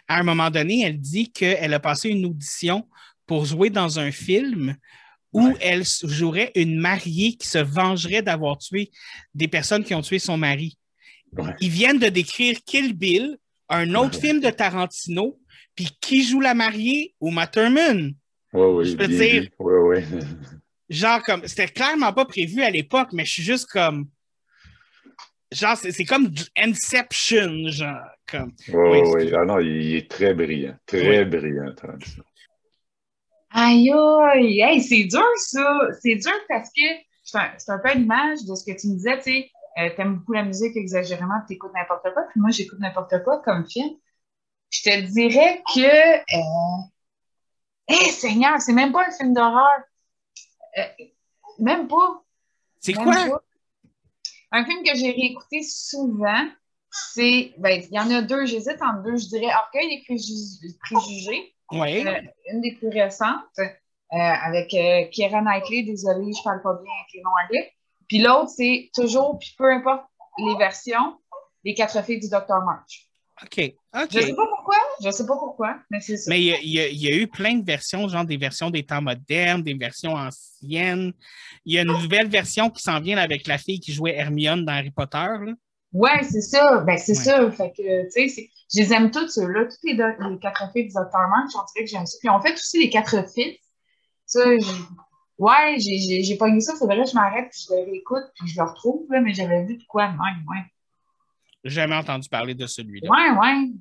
à un moment donné, elle dit qu'elle a passé une audition pour jouer dans un film où elle jouerait une mariée qui se vengerait d'avoir tué des personnes qui ont tué son mari. Ouais. Ils viennent de décrire Kill Bill, un autre film de Tarantino, puis qui joue la mariée? Uma Thurman. Ouais, oui, Je peux dire- genre comme c'était clairement pas prévu à l'époque, mais je suis juste comme genre c'est c'est comme Inception, genre comme Ouais, Oui, ouais. Ah non, il, il est très brillant. Très brillant, Tarantino. Aïe, aïe, hey, c'est dur, ça. C'est dur parce que c'est un, peu l'image de ce que tu me disais, tu sais, euh, t'aimes beaucoup la musique exagérément, tu écoutes n'importe quoi, puis moi, j'écoute n'importe quoi comme film. Je te dirais que, euh, hé, Seigneur, c'est même pas un film d'horreur. Euh, même pas. c'est quoi? pas. Un film que j'ai réécouté souvent, c'est, ben, il y en a deux, j'hésite entre deux, je dirais Orgueil et Préju- Préjugés. Euh, une des plus récentes, euh, avec euh, Keira Knightley, désolée, je parle pas bien avec les noms anglais. Puis l'autre, c'est toujours, puis peu importe les versions, les quatre filles du Dr. March. OK. OK. Je sais pas pourquoi, je sais pas pourquoi, mais c'est ça. Mais il y, y a- il y a eu plein de versions, genre des versions des temps modernes, des versions anciennes. Il y a une nouvelle version qui s'en vient avec la fille qui jouait Hermione dans Harry Potter. là. Ouais, c'est ça. Ben, c'est Ouais. ça. Fait que, tu sais, je les aime toutes, ceux-là. Toutes les, les quatre filles du Dr. March, on dirait que j'aime ça. Puis on fait aussi les quatre fils. Ça, ouais, j'ai- pogné ça. Faudrait que je m'arrête, puis je le réécoute, puis je le retrouve, là, mais j'avais vu de quoi même, ouais. Jamais entendu parler de celui-là. Ouais, ouais.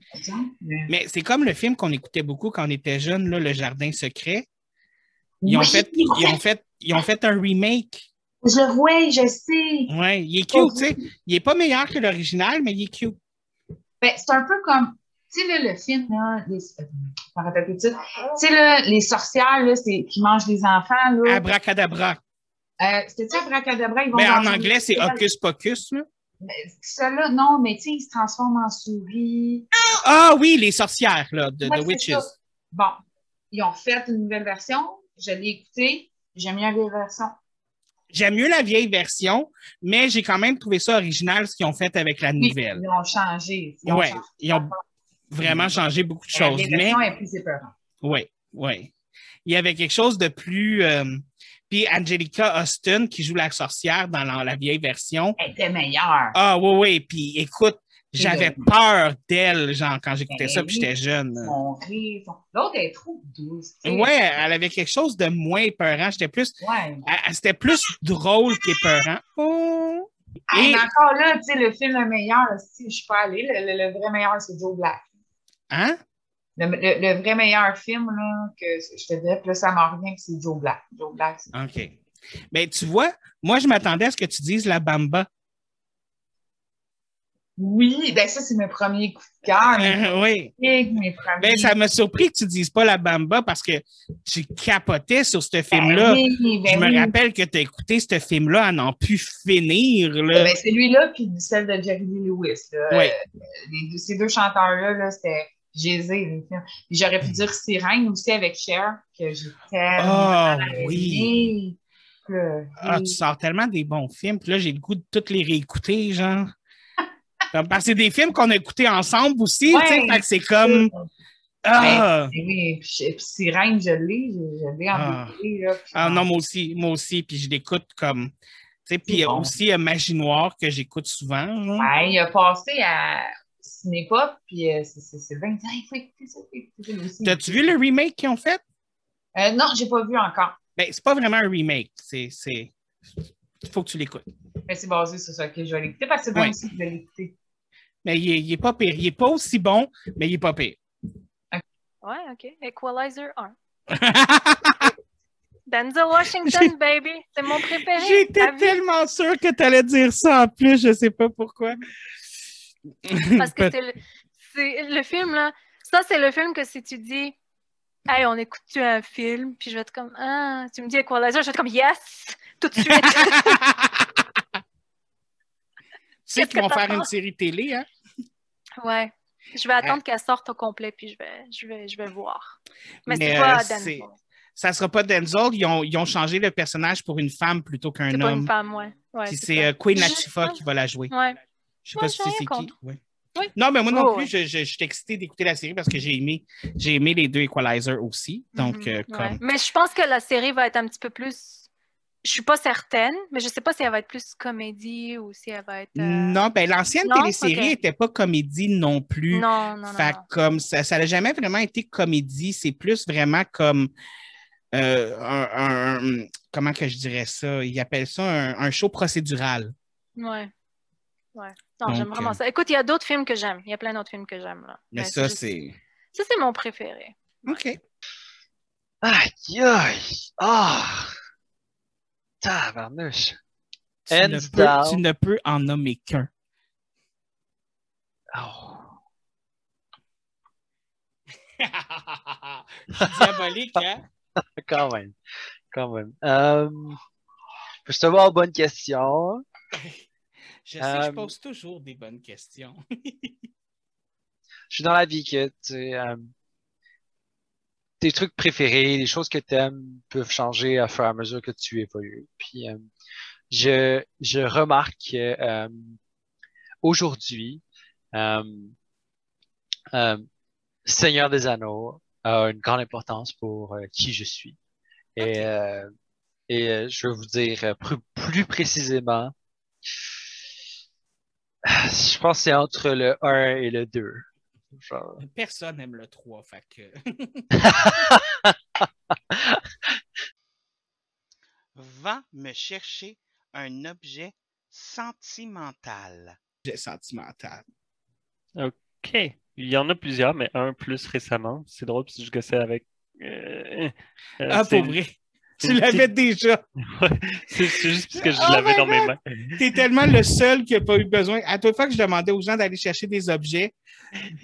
Mais- Mais c'est comme le film qu'on écoutait beaucoup quand on était jeune, là, Le Jardin secret. Ils ont, Oui, fait, ils, ont fait, ils ont fait un remake. Je le vois, je sais. Ouais, il est Oh, cute, tu sais. Il est pas meilleur que l'original, mais il est cute. Ben, c'est un peu comme, tu sais, le film, là, les, euh. Tu sais, là, les sorcières, là, c'est, qui mangent les enfants, là. Abracadabra. Euh, C'était-tu Abracadabra? Ils vont Mais en dans- anglais, c'est Hocus Pocus. Là. Ben, Celle-là, non, mais tu sais, ils se transforment en souris. Ah oui, les sorcières, là, de Ouais, The Witches. ça. Bon, ils ont fait une nouvelle version. Je l'ai écoutée. J'aime bien la version. J'aime mieux la vieille version, mais j'ai quand même trouvé ça original ce qu'ils ont fait avec la nouvelle. Ils ont changé. Ils ont Ouais, changé. ils ont vraiment changé beaucoup de La choses. Mais version est plus épeurante. oui, oui. Il y avait quelque chose de plus. euh, Puis Angelica Austin, qui joue la sorcière dans la, la vieille version. Elle était meilleure. Ah oui, oui. Puis écoute, j'avais peur d'elle, genre, quand j'écoutais Ben ça, puis oui. j'étais jeune. Son rire, L'autre est trop douce. Ouais, elle avait quelque chose de moins épeurant. J'étais plus. Ouais. C'était plus drôle qu'épeurant. Oh! Hey, Et- mais encore là, tu sais, le film le meilleur, si je pas allée, le, le- le vrai meilleur, c'est Joe Black. Hein? Le, le- vrai meilleur film, là, que je te dirais, puis là, ça m'en revient c'est Joe Black. Joe Black, OK. Mais tu vois, moi, je m'attendais à ce que tu dises la Bamba. Oui, ben ça, c'est mes premiers coups de cœur. Euh, oui. mes premiers. Ben, ça m'a surpris que tu dises pas la Bamba parce que tu capotais sur ce Ben film-là. oui, ben je me oui. rappelle que tu as écouté ce film-là à n'en plus finir. Là. Ben, celui-là, puis celle de Jerry Lewis. Là. Ouais. Euh, les deux- ces deux chanteurs-là, là, c'était. Puis j'aurais pu dire Sirène aussi avec Cher, que j'ai tellement oui. aimé. là. Ah, tu sors tellement des bons films, puis là, j'ai le goût de tous les réécouter, genre. Comme- parce que c'est des films qu'on a écoutés ensemble aussi, tu sais, c'est comme. Ah! Mais oui, puis, puis Sirène, je l'ai, je, je l'ai en Ah. Puis Ah je non, moi aussi, moi aussi, puis je l'écoute comme. Tu sais, puis C'est bon. aussi euh, Magie Noire que j'écoute souvent. genre. Ouais, il a passé à Cinépop, puis euh, c'est- bien. Ah, il faut écouter ça, il faut écouter ça lui aussi. T'as-tu vu le remake qu'ils ont fait? Euh, non, j'ai pas vu encore. Ben, c'est pas vraiment un remake. C'est. c'est... Faut que tu l'écoutes. Mais c'est basé sur ça que je vais l'écouter parce que c'est Ouais. aussi que je vais l'écouter. Mais il est, il est pas pire. Il est pas aussi bon, mais il est pas pire. Ouais, OK. Equalizer 1. Denzel Washington, baby. C'est mon préféré. J'étais tellement sûre que tu allais dire ça en plus, je sais pas pourquoi. Parce que c'est le, film, là. Ça, c'est le film que si tu dis, hey, on écoute-tu un film, puis je vais être comme, ah, tu me dis Equalizer, je vais être comme, yes, tout de suite. Tu sais qu'ils vont faire une série télé, hein? Ouais. Je vais attendre qu'elle sorte au complet, puis je vais, je vais, je vais voir. Mais, Mais, c'est pas euh, Denzel. Ça sera pas Denzel. Ils ont, ils ont changé le personnage pour une femme plutôt qu'un C'est pas homme. une femme, ouais. ouais Puis c'est euh, Queen Latifah qui va la jouer. Ouais. Je sais Ouais, pas si c'est qui. contre. Ouais. Oui. Non, mais moi non Oh, plus, ouais. je, je, je suis excitée d'écouter la série parce que j'ai aimé, j'ai aimé les deux Equalizer aussi. Donc, Mhm, euh, ouais. Mais je pense que la série va être un petit peu plus. Je suis pas certaine, mais je sais pas si elle va être plus comédie ou si elle va être. euh, Non, ben l'ancienne télésérie n'était pas comédie non plus. Non, non, non. Fait non. comme ça, ça n'a jamais vraiment été comédie, c'est plus vraiment comme euh, un, un- comment que je dirais ça? Ils appellent ça un, un show procédural. Ouais. Ouais. Non, j'aime vraiment euh, ça. Écoute, il y a d'autres films que j'aime. Il y a plein d'autres films que j'aime. là. Mais Mais ça, juste- c'est. Ça, c'est mon préféré. OK. Aïe, aïe. Ah! Tabarnouche. Tu ne, peux, tu ne peux en nommer qu'un. Oh. Diabolique, hein? Quand même. Quand même. Euh, je te voir bonne question. Je sais, je Euh, pose toujours des bonnes questions. Je suis dans la vie que tu sais, euh, tes trucs préférés, les choses que tu aimes peuvent changer à fur et à mesure que tu évolues. Puis euh, je, je remarque que euh, aujourd'hui, euh, euh, Seigneur des Anneaux a une grande importance pour qui je suis. Et, euh, et je vais vous dire plus, plus précisément, je pense que c'est entre le 1 et le 2. Genre, Personne n'aime le 3, fait que. Va me chercher un objet sentimental. J'ai sentimental. OK. Il y en a plusieurs, mais un plus récemment. C'est drôle parce que je gossais avec. euh, euh, Ah, c'est- pour vrai? Tu l'avais déjà. Ouais, c'est juste parce que je Oh l'avais dans mes mains. T'es tellement le seul qui n'a pas eu besoin. À toute fois que je demandais aux gens d'aller chercher des objets,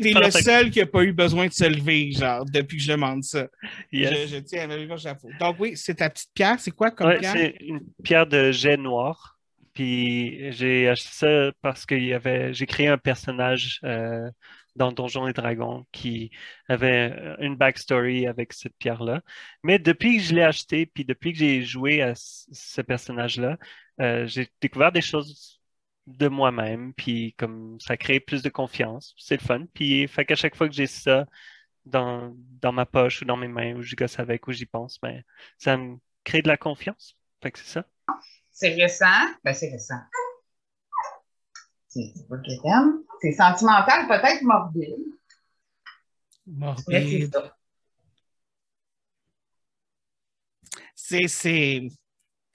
t'es le seul qui n'a pas eu besoin de se lever, genre, depuis que je demande ça. Yes. Je, je tiens à mon chapeau. Donc, oui, c'est ta petite pierre. C'est quoi comme Ouais, pierre? c'est une pierre de jet noir. Puis j'ai acheté ça parce que j'ai créé un personnage euh, dans Donjons et Dragons qui avait euh, une backstory avec cette pierre-là. Mais depuis que je l'ai acheté, puis depuis que j'ai joué à ce personnage-là, euh, j'ai découvert des choses de moi-même, puis comme ça crée plus de confiance. C'est le fun. Puis fait qu'à chaque fois que j'ai ça dans, dans ma poche ou dans mes mains, ou je gosse avec, ou j'y pense, ben, ça me crée de la confiance. Fait que c'est ça. C'est récent. Ben, c'est récent. C'est c'est pas que t'aimes. C'est sentimental, peut-être morbide. Morbide. C'est, c'est...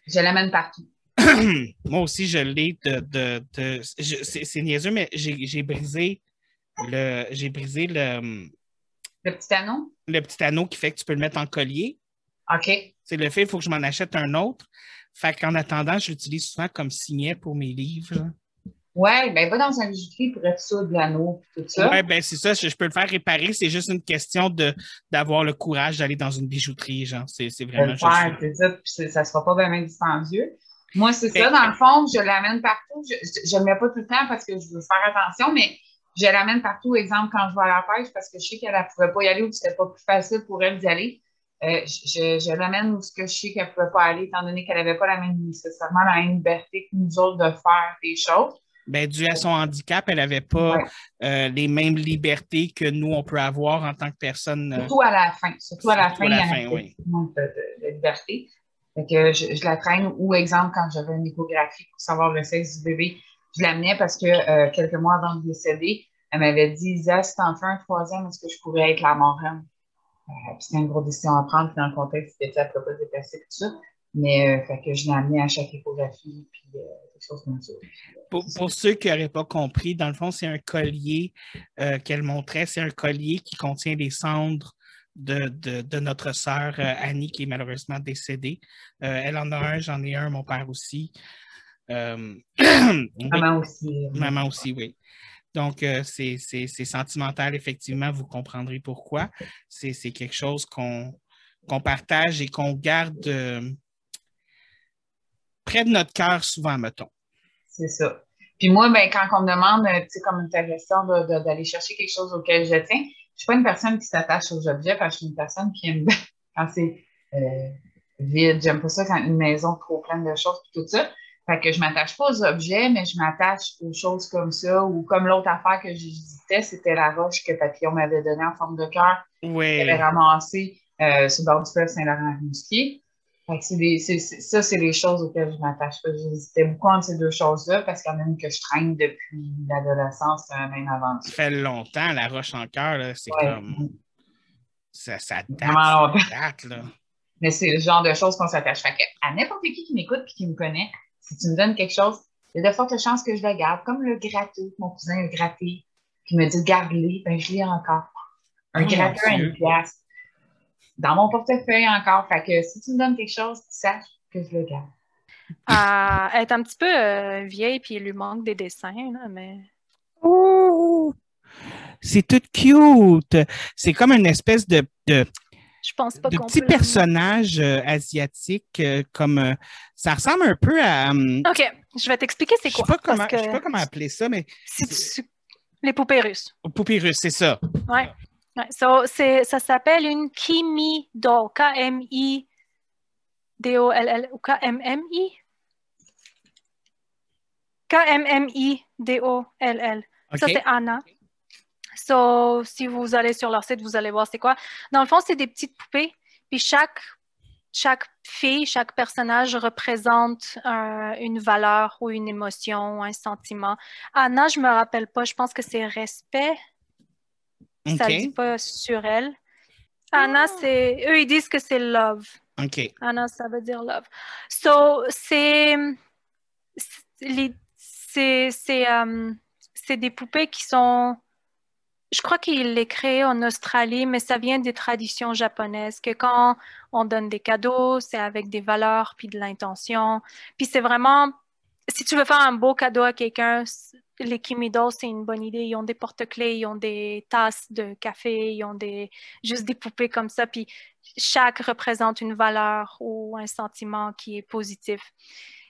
Je l'amène partout. Moi aussi, je l'ai de. de, de- je- c'est, c'est niaiseux, mais j'ai, j'ai brisé le. J'ai brisé le, Le petit anneau? le petit anneau qui fait que tu peux le mettre en collier. OK. C'est le fait, il faut que je m'en achète un autre. Fait qu'en attendant, je l'utilise souvent comme signet pour mes livres. Ouais, ben va dans un bijouterie pour être sûr de l'anneau et tout ça. Ouais, ben c'est ça, je, je peux le faire réparer. C'est juste une question de, d'avoir le courage d'aller dans une bijouterie, genre. C'est, vraiment le juste faire, ça. c'est ça, puis ça ne sera pas vraiment dispendieux. Moi, c'est Mais- ça, dans le fond, je l'amène partout. Je ne le mets pas tout le temps parce que je veux faire attention, mais je l'amène partout, exemple, quand je vais à la pêche, parce que je sais qu'elle ne pouvait pas y aller ou que c'était pas plus facile pour elle d'y aller. euh, je, je l'amène où ce que je sais qu'elle ne pouvait pas aller, étant donné qu'elle n'avait pas la même, nécessairement la même liberté que nous autres de faire des choses. Ben, dû à son handicap, elle n'avait pas Ouais. euh, les mêmes libertés que nous, on peut avoir en tant que personne. euh, Surtout à la fin. Surtout à la Surtout fin, à la fin, oui. de, de- de liberté. Je, je la traîne. Ou exemple, quand j'avais une échographie pour savoir le sexe du bébé, je l'amenais parce que euh, quelques mois avant de décéder, elle m'avait dit Isa, si t'en fais un troisième, est-ce que je pourrais être la marraine? C'était une grosse décision à prendre. Puis dans le contexte, c'était pas se déplacer, tout ça. Mais euh, fait que je l'ai amené à chaque échographie, puis euh, des choses comme ça. Pour, pour ceux qui n'auraient pas compris, dans le fond, c'est un collier euh, qu'elle montrait. C'est un collier qui contient les cendres de, de- de notre sœur Annie, qui est malheureusement décédée. Euh, elle en a un, j'en ai un, mon père aussi. Euh, oui, Maman aussi. maman aussi, oui. Donc, euh, c'est sentimental, effectivement, vous comprendrez pourquoi. C'est quelque chose qu'on partage et qu'on garde près de notre cœur souvent, mettons. C'est ça. Puis moi, ben, quand on me demande, euh, tu sais, comme ta question d'aller chercher quelque chose auquel je tiens, je suis pas une personne qui s'attache aux objets parce que je suis une personne qui aime quand c'est euh, vide. J'aime pas ça quand une maison est trop pleine de choses et tout ça. Fait que je m'attache pas aux objets, mais je m'attache aux choses comme ça ou comme l'autre affaire que j'hésitais, c'était la roche que Papillon m'avait donnée en forme de cœur. Oui. qu'elle avait ramassée euh, sur le bord du fleuve Saint-Laurent-Rimouskier. Des- c'est- c'est- ça, c'est les choses auxquelles je m'attache pas. J'hésitais beaucoup entre ces deux choses-là? Parce qu'il y en a une que je traîne depuis l'adolescence, même avant Ça fait longtemps, la roche en cœur, là, c'est Ouais. comme. Ça, ça date. Vraiment longtemps. ça date, là. Mais c'est le genre de choses qu'on s'attache. Fait à n'importe qui qui m'écoute et qui me connaît, si tu me donnes quelque chose, il y a de fortes chances que je le garde. Comme le gratteux, mon cousin a gratté, qui me dit garde-les, ben je l'ai encore. Un Oh, mon gratteur à une pièce. Dans mon portefeuille encore. Fait que si tu me donnes quelque chose, sache que je le garde. Ah, elle est un petit peu euh, vieille, puis il lui manque des dessins, là, mais. Oh! C'est tout cute. C'est comme une espèce de, de, Je pense pas de petit peut personnage euh, asiatique. euh, comme, euh, ça ressemble un peu à. OK, je vais t'expliquer c'est je sais quoi. pas comment, que je sais pas comment appeler ça, mais si tu- Les poupées russes. poupée russe, c'est ça. Ouais. Ouais. So, ça s'appelle une Kimi doll. K-M-I-D-O-L-L ou K-M-M-I? K-M-M-I-D-O-L-L. Ça, c'est Anna. So, si vous allez sur leur site, vous allez voir c'est quoi. Dans le fond, c'est des petites poupées. Puis chaque, chaque fille, chaque personnage représente euh, une valeur ou une émotion ou un sentiment. Anna, je me rappelle pas. Je pense que c'est respect. Ça ne dit pas sur elle. Anna, c'est. Eux, ils disent que c'est love. OK. Anna, ça veut dire love. So, c'est. c'est les- C'est c'est, c'est des poupées qui sont. Je crois qu'il les créé en Australie, mais ça vient des traditions japonaises, que quand on donne des cadeaux, c'est avec des valeurs puis de l'intention. Puis c'est vraiment. Si tu veux faire un beau cadeau à quelqu'un, les Kimi Dolls, c'est une bonne idée. Ils ont des porte-clés, ils ont des tasses de café, ils ont des juste des poupées comme ça. Puis chaque représente une valeur ou un sentiment qui est positif.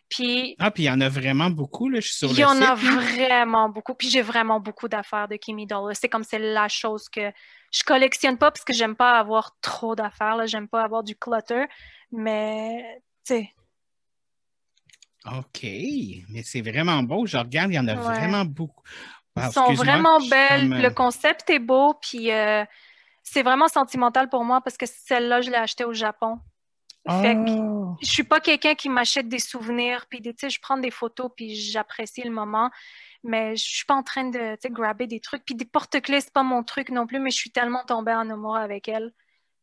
Puis Ah, puis il y en a vraiment beaucoup, là. Je suis sur il le y en site. a là. vraiment beaucoup. Puis j'ai vraiment beaucoup d'affaires de Kimi Doll. C'est comme c'est la chose que je collectionne pas parce que j'aime pas avoir trop d'affaires. J'aime pas avoir du clutter. Mais tu sais, OK. Mais c'est vraiment beau. Je regarde, il y en a Ouais. vraiment beaucoup. Wow, Ils sont vraiment belles. comme, euh, Le concept est beau. Puis euh, c'est vraiment sentimental pour moi parce que celle-là, je l'ai achetée au Japon. Fait que oh. je suis pas quelqu'un qui m'achète des souvenirs, puis des, tu sais, je prends des photos, puis j'apprécie le moment, mais je suis pas en train de, tu sais, grabber des trucs. Puis des porte-clés, c'est pas mon truc non plus, mais je suis tellement tombée en amour avec elle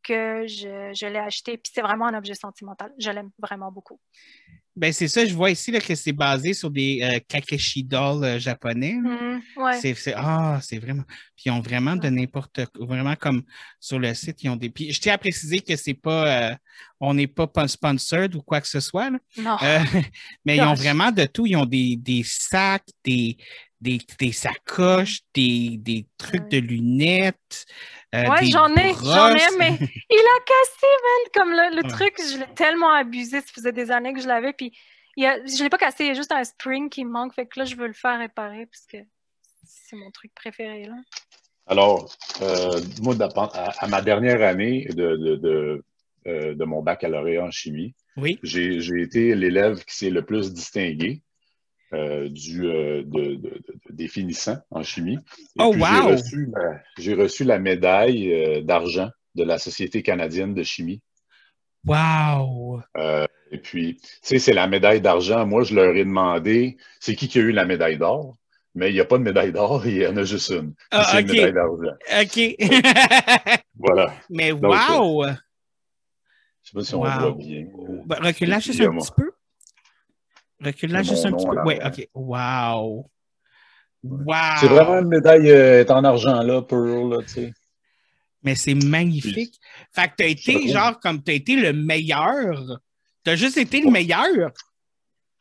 que je, je l'ai acheté. Puis c'est vraiment un objet sentimental. Je l'aime vraiment beaucoup. Ben, c'est ça, je vois ici là, que c'est basé sur des euh, Kakeshi dolls euh, japonais. ouais. C'est, ah, c'est vraiment. Puis ils ont vraiment de n'importe quoi. Vraiment comme sur le site, ils ont des. Puis je tiens à préciser que c'est pas. euh, on n'est pas sponsored ou quoi que ce soit. là. Non. Euh, mais ils ont vraiment de tout. Ils ont des, des sacs, des, des, des sacoches, des, des trucs de lunettes. euh, Ouais, j'en ai, j'en ai, mais il a cassé, man, comme le, le Ouais. truc, je l'ai tellement abusé, ça faisait des années que je l'avais, puis il y a, je l'ai pas cassé, il y a juste un spring qui me manque, fait que là, je veux le faire réparer, parce que c'est mon truc préféré, là. Alors, euh, moi, à, à ma dernière année de, de, de, euh, de mon baccalauréat en chimie. Oui. J'ai j'ai été l'élève qui s'est le plus distingué euh, du, euh, de, de- de- des finissants en chimie. Et Oh, puis, wow! J'ai reçu, la- j'ai reçu la médaille euh, d'argent de la Société canadienne de chimie. Wow! Euh, et puis, tu sais, c'est la médaille d'argent. Moi, je leur ai demandé, c'est qui qui a eu la médaille d'or? Mais il n'y a pas de médaille d'or, il y en a juste une. Ah, c'est une médaille d'argent. OK. Voilà. Mais Donc, wow! Je sais pas si on Wow. voit bien. Ben, recule-la Et juste un petit peu. Recule-la Mon juste un petit peu. Oui. OK. Wow! Wow! C'est vraiment une médaille euh, en argent, là, Pearl, là, tu sais. Mais c'est magnifique. Fait que t'as été, genre, comme t'as été le meilleur. T'as juste été le meilleur.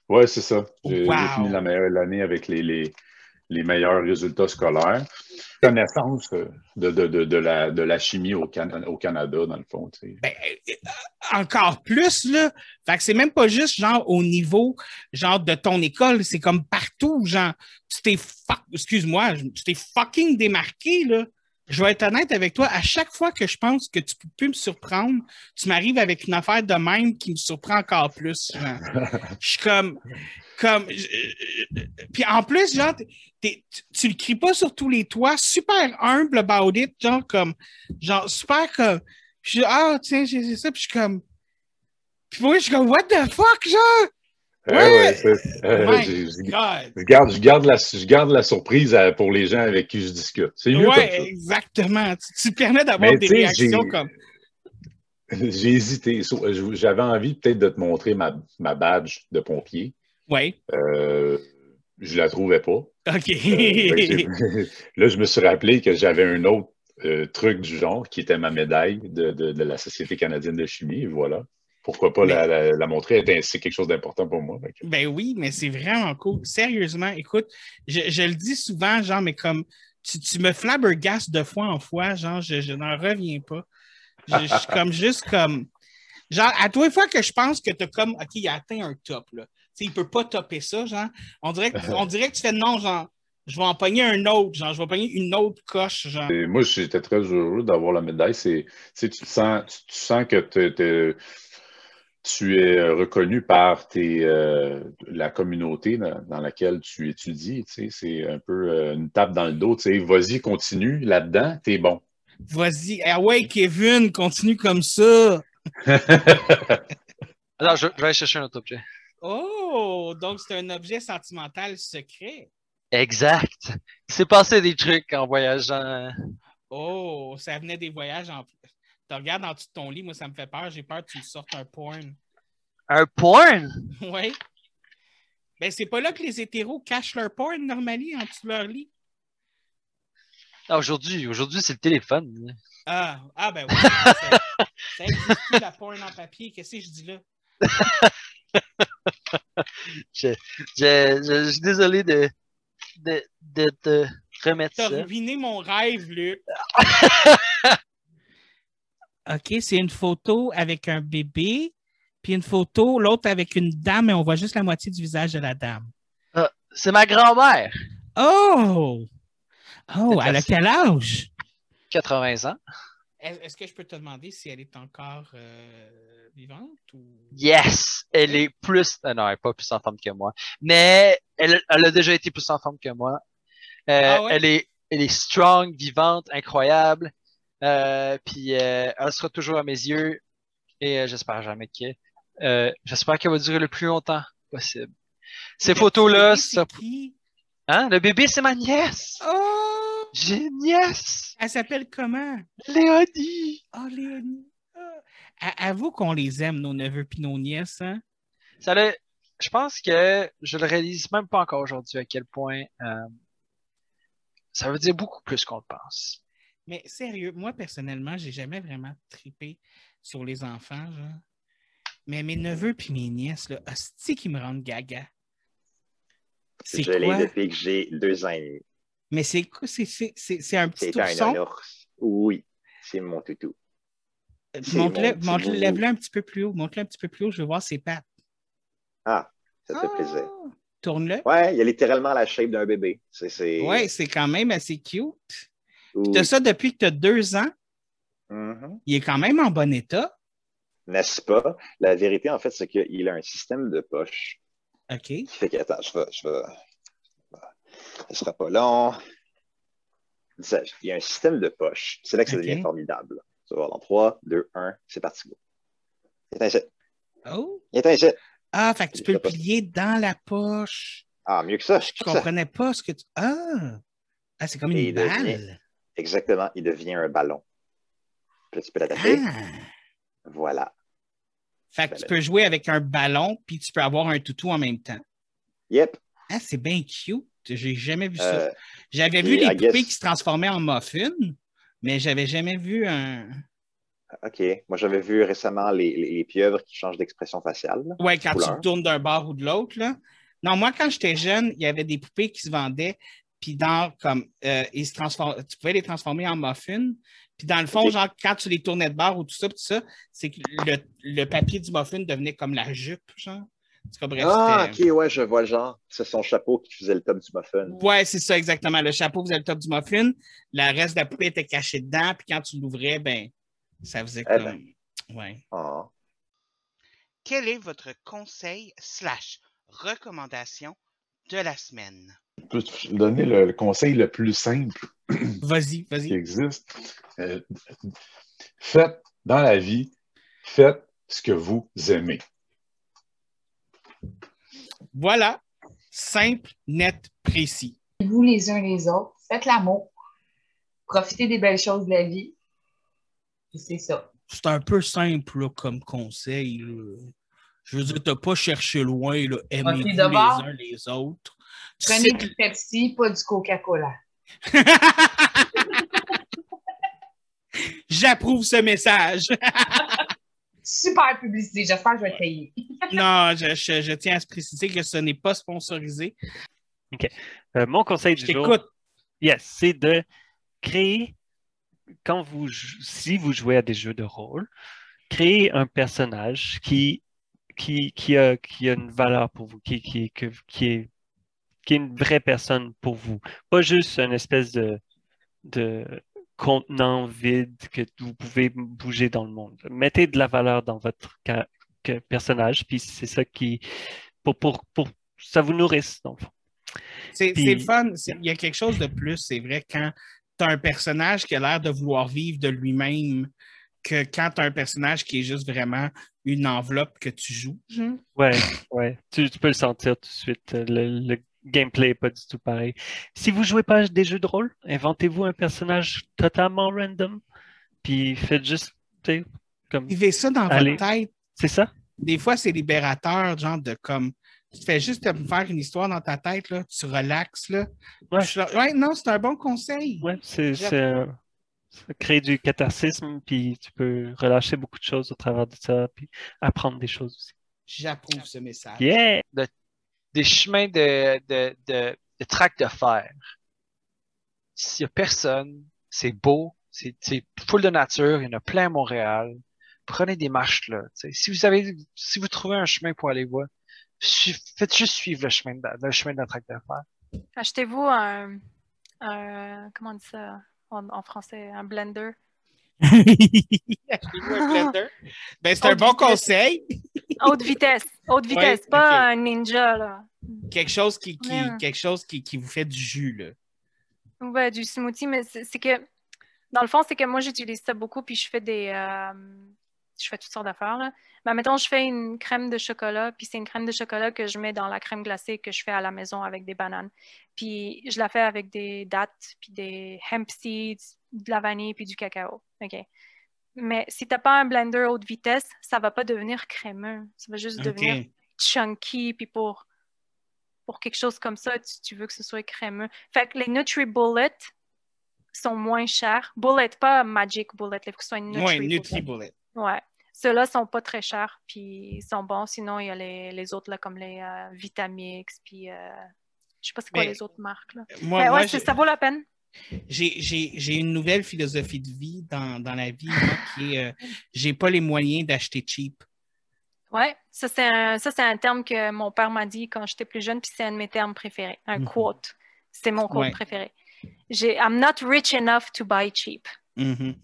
Ouais, c'est ça. J'ai Wow. fini la meilleure l'année avec les, les, les meilleurs résultats scolaires. Connaissance euh, de, la, chimie au, Can- au Canada, dans le fond. Ben, euh, encore plus, là. Fait que c'est même pas juste, genre, au niveau, genre, de ton école. C'est comme partout, genre, tu t'es excuse-moi, tu t'es fucking démarqué, là. Je vais être honnête avec toi. À chaque fois que je pense que tu peux me surprendre, tu m'arrives avec une affaire de même qui me surprend encore plus. Je suis comme, comme, puis en plus, genre, tu, tu le cries pas sur tous les toits, super humble about it, genre comme, genre super comme, je suis ah tiens j'ai ça, puis je suis comme, puis moi je suis comme what the fuck genre, Ouais, Ouais. ouais, euh, je, garde, je, garde la, je garde la surprise à- pour les gens avec qui je discute. C'est mieux ouais comme ça. exactement, tu, tu permets d'avoir des réactions comme, J'ai hésité. Je- J'avais envie peut-être de te montrer ma, ma badge de pompier. ouais, Euh, je la trouvais pas. ok, Euh, là, je me suis rappelé que j'avais un autre euh, truc du genre qui était ma médaille de, de- de la Société canadienne de chimie. Et voilà. Pourquoi pas la, la- la montrer? Ben, C'est quelque chose d'important pour moi. Ben oui, mais c'est vraiment cool. Sérieusement, écoute, je, je le dis souvent, genre, mais comme tu, tu me flabbergastes de fois en fois, genre, je, je n'en reviens pas. Je, je suis comme juste comme. Genre, à toi, une fois que je pense que tu as comme, OK, il a atteint un top, là. Tu sais, il peut pas topper ça, genre. On dirait, que, on dirait que tu fais non, genre, je vais en pogner un autre, genre, je vais pogner une autre coche, genre. Et moi, j'étais très heureux d'avoir la médaille. C'est, tu tu te sens, tu, tu sens que t'es- tu es reconnu par tes, euh, la communauté dans, dans laquelle tu étudies. Tu sais, c'est un peu euh, une tape dans le dos. Tu sais, vas-y, continue là-dedans, t'es bon. Vas-y. Ah ouais, Kevin, continue comme ça. Alors, je, je vais aller chercher un autre objet. Oh, donc c'est un objet sentimental secret. Exact. Il s'est passé des trucs en voyageant. Oh, ça venait des voyages en plus. Tu regardes en dessous de ton lit, moi ça me fait peur. J'ai peur que tu me sortes un porn. Un porn? Oui. Ben, c'est pas là que les hétéros cachent leur porn normalement en dessous de leur lit. Ah, aujourd'hui, aujourd'hui, c'est le téléphone. Ah, ah ben oui. Ça, ça existe plus la porn en papier. Qu'est-ce que je dis là? Je, je- je suis désolé de, de, de te remettre T'as ça. ruiné mon rêve, Luc. OK, c'est une photo avec un bébé, puis une photo, l'autre avec une dame, et on voit juste la moitié du visage de la dame. C'est ma grand-mère, Oh! Oh, elle a quel âge? 80 ans. Est- Est-ce que je peux te demander si elle est encore euh, vivante ou? Yes! Elle est plus. euh, non, elle n'est pas plus en forme que moi. Mais elle, elle a déjà été plus en forme que moi. Euh, Ah ouais? elle, est, elle est strong, vivante, incroyable. Euh, puis euh, elle sera toujours à mes yeux. Et euh, j'espère jamais que. j'espère qu'elle va durer le plus longtemps possible. Ces Le photos-là, ça. qui? Hein? Le bébé, c'est ma nièce! Oh! J'ai une nièce! Elle s'appelle comment? Léonie! Oh, Léonie. Ah. Avoue qu'on les aime, nos neveux puis nos nièces, hein? Ça l'a- je pense que je le réalise même pas encore aujourd'hui à quel point euh, ça veut dire beaucoup plus qu'on le pense. Mais sérieux, moi, personnellement, j'ai jamais vraiment tripé sur les enfants, genre. Mais mes neveux puis mes nièces, là, hostie qui me rendent gaga. C'est Je l'ai depuis que j'ai deux ans et demi. Mais c'est quoi? C'est- un petit C'est un ourson? ours. Oui, c'est mon toutou. c'est Montre-le, lève-le un petit peu plus haut. Montre-le un petit peu plus haut, je veux voir ses pattes. Ah, ça fait plaisir. Ah! Tourne-le. Ouais, il a littéralement la shape d'un bébé. Ouais, c'est quand même assez cute. Tu as ça depuis que tu as deux ans. Mhm. Il est quand même en bon état. n'est-ce pas? La vérité, en fait, c'est qu'il a un système de poche OK. qui fait que, attends, je vais, je vais, ce sera pas long. Il y a un système de poche. C'est là que ça devient formidable. Tu vas voir dans 3, 2, 1, c'est parti. Un ici. Oh. Il est un ici. Ah, fait que tu Je peux le plier dans la poche. Ah, mieux que ça. Je ça. comprenais pas ce que tu. Ah! Ah, c'est comme Et une devient- balle. Exactement. Il devient un ballon. Puis là, tu peux l'attacher. Ah! Voilà. Fait que tu peux jouer avec un ballon, puis tu peux avoir un toutou en même temps. Yep. Ah, c'est bien cute. J'ai jamais vu ça. Euh, J'avais vu les I poupées guess- qui se transformaient en muffins, mais j'avais jamais vu un. OK. Moi, j'avais vu récemment les, les, les pieuvres qui changent d'expression faciale. Ouais, quand tu Couleur. tournes d'un bord ou de l'autre, là. Non, moi, quand j'étais jeune, il y avait des poupées qui se vendaient, puis dans, comme, euh, ils se transform- tu pouvais les transformer en muffins. Puis dans le fond, genre, quand tu les tournais de bord ou tout ça, puis tout ça, c'est que le, le papier du muffin devenait comme la jupe, genre. Cas, bref, Ah, c'était- OK, ouais, je vois le genre. C'est son chapeau qui faisait le top du muffin. Ouais, c'est ça, exactement. Le chapeau faisait le top du muffin. Le reste de la poupée était caché dedans. Puis quand tu l'ouvrais, ben, ça faisait Eh comme. ben. Ouais. Ah. Quel est votre conseil slash recommandation de la semaine? Je peux te donner le, le conseil le plus simple Vas-y, qui vas-y. existe? Euh, faites dans la vie, faites ce que vous aimez. Voilà. Simple, net, précis. Vous les uns les autres, faites l'amour. Profitez des belles choses de la vie. Et c'est ça. C'est un peu simple là, comme conseil. là. Je veux dire, t'as pas cherché loin, là. aimez-vous les uns les autres. Prenez du Pepsi, pas du Coca-Cola. J'approuve ce message. Super publicité. J'espère que je vais te payer. non, je, je- je tiens à se préciser que ce n'est pas sponsorisé. Euh, mon conseil Je du jour, t'écoute. yes, c'est de créer, quand vous, si vous jouez à des jeux de rôle, créer un personnage qui, qui, qui, a, qui a une valeur pour vous, qui, qui, que- qui, est, qui est une vraie personne pour vous. Pas juste une espèce de, de contenant vide que vous pouvez bouger dans le monde. Mettez de la valeur dans votre personnage, puis c'est ça qui, pour, pour, pour, ça vous nourrisse, dans le fond. C'est fun. Il y a quelque chose de plus, c'est vrai, quand tu as un personnage qui a l'air de vouloir vivre de lui-même que quand tu as un personnage qui est juste vraiment une enveloppe que tu joues. genre. Ouais, ouais. Tu, tu peux le sentir tout de suite. Le, le gameplay n'est pas du tout pareil. Si vous jouez pas à des jeux de rôle, inventez-vous un personnage totalement random, puis faites juste, tu sais, comme, Vivez ça dans Allez. votre tête. c'est ça? Des fois, c'est libérateur, genre de comme. Tu te fais juste te faire une histoire dans ta tête, là, tu relaxes. Là. Ouais. Là, non, c'est un bon conseil. Ouais, c'est, euh, ça crée du catharsisme, puis tu peux relâcher beaucoup de choses au travers de ça, puis apprendre des choses aussi. J'approuve ce message. Yeah! Des chemins de, de, de, de fer. S'il n'y a personne, c'est beau, c'est full de nature, il y en a plein à Montréal. Prenez des marches là. Si vous avez, si vous trouvez un chemin pour aller voir, faites juste suivre le chemin de, le chemin de la de fer. Achetez-vous un, un- comment on dit ça en français, un blender? Achetez-vous un blender. Ben, c'est un bon vitesse. conseil. Haute vitesse, haute vitesse, Ouais, pas un ninja là. Quelque chose qui, qui- Ouais. quelque chose qui, qui vous fait du jus. Là. Ouais, du smoothie, mais c'est c'est que, dans le fond, c'est que moi, j'utilise ça beaucoup, puis je fais des, euh, je fais toutes sortes d'affaires, là. Mais mettons, je fais une crème de chocolat, puis c'est une crème de chocolat que je mets dans la crème glacée que je fais à la maison avec des bananes. Puis je la fais avec des dattes, puis des hemp seeds, de la vanille, puis du cacao. OK. Mais si t'as pas un blender haute vitesse, ça va pas devenir crémeux. Ça va juste devenir chunky, puis pour, pour quelque chose comme ça, tu, tu veux que ce soit crémeux. Fait que les NutriBullet sont moins chers. Bullet, pas Magic Bullet, il faut que ce soit une Ouais, NutriBullet. Ouais. Ceux-là sont pas très chers, puis ils sont bons. Sinon, il y a les, les autres, là, comme les euh, Vitamix, puis euh, je sais pas c'est quoi Mais- les autres marques, là. Moi, Mais moi, ouais, ça vaut la peine. j'ai- une nouvelle philosophie de vie dans, dans la vie qui est euh, j'ai pas les moyens d'acheter cheap. Ouais, ça c'est un, ça, c'est un terme que mon père m'a dit quand j'étais plus jeune, puis c'est un de mes termes préférés. Un Mhm. quote. C'est mon quote Ouais. préféré. J'ai I'm not rich enough to buy cheap. Mhm.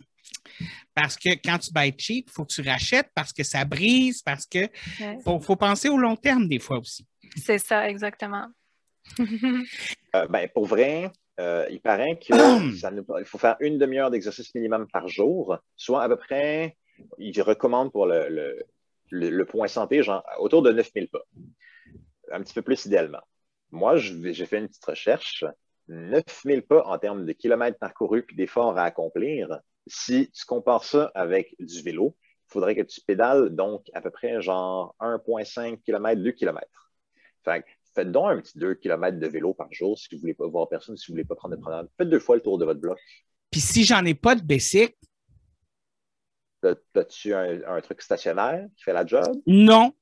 Parce que quand tu buy cheap, il faut que tu rachètes parce que ça brise, parce que Ouais. faut, faut penser au long terme des fois aussi. C'est ça, exactement. Euh, ben, pour vrai, euh, il paraît que ça nous- il faut faire une demi-heure d'exercice minimum par jour, soit à peu près, il recommande pour le, le, le- le point santé, genre autour de 9000 pas. Un petit peu plus idéalement. Moi, j'ai fait une petite recherche. 9000 pas en termes de kilomètres parcourus puis d'efforts à accomplir. Si tu compares ça avec du vélo, il faudrait que tu pédales donc à peu près genre 1,5 km, 2 km. Fait faites donc un petit 2 km de vélo par jour si vous ne voulez pas voir personne, si vous ne voulez pas prendre de promenade. Faites deux fois le tour de votre bloc. Puis si j'en ai pas de bicycle, As-tu un, un truc stationnaire qui fait la job? non.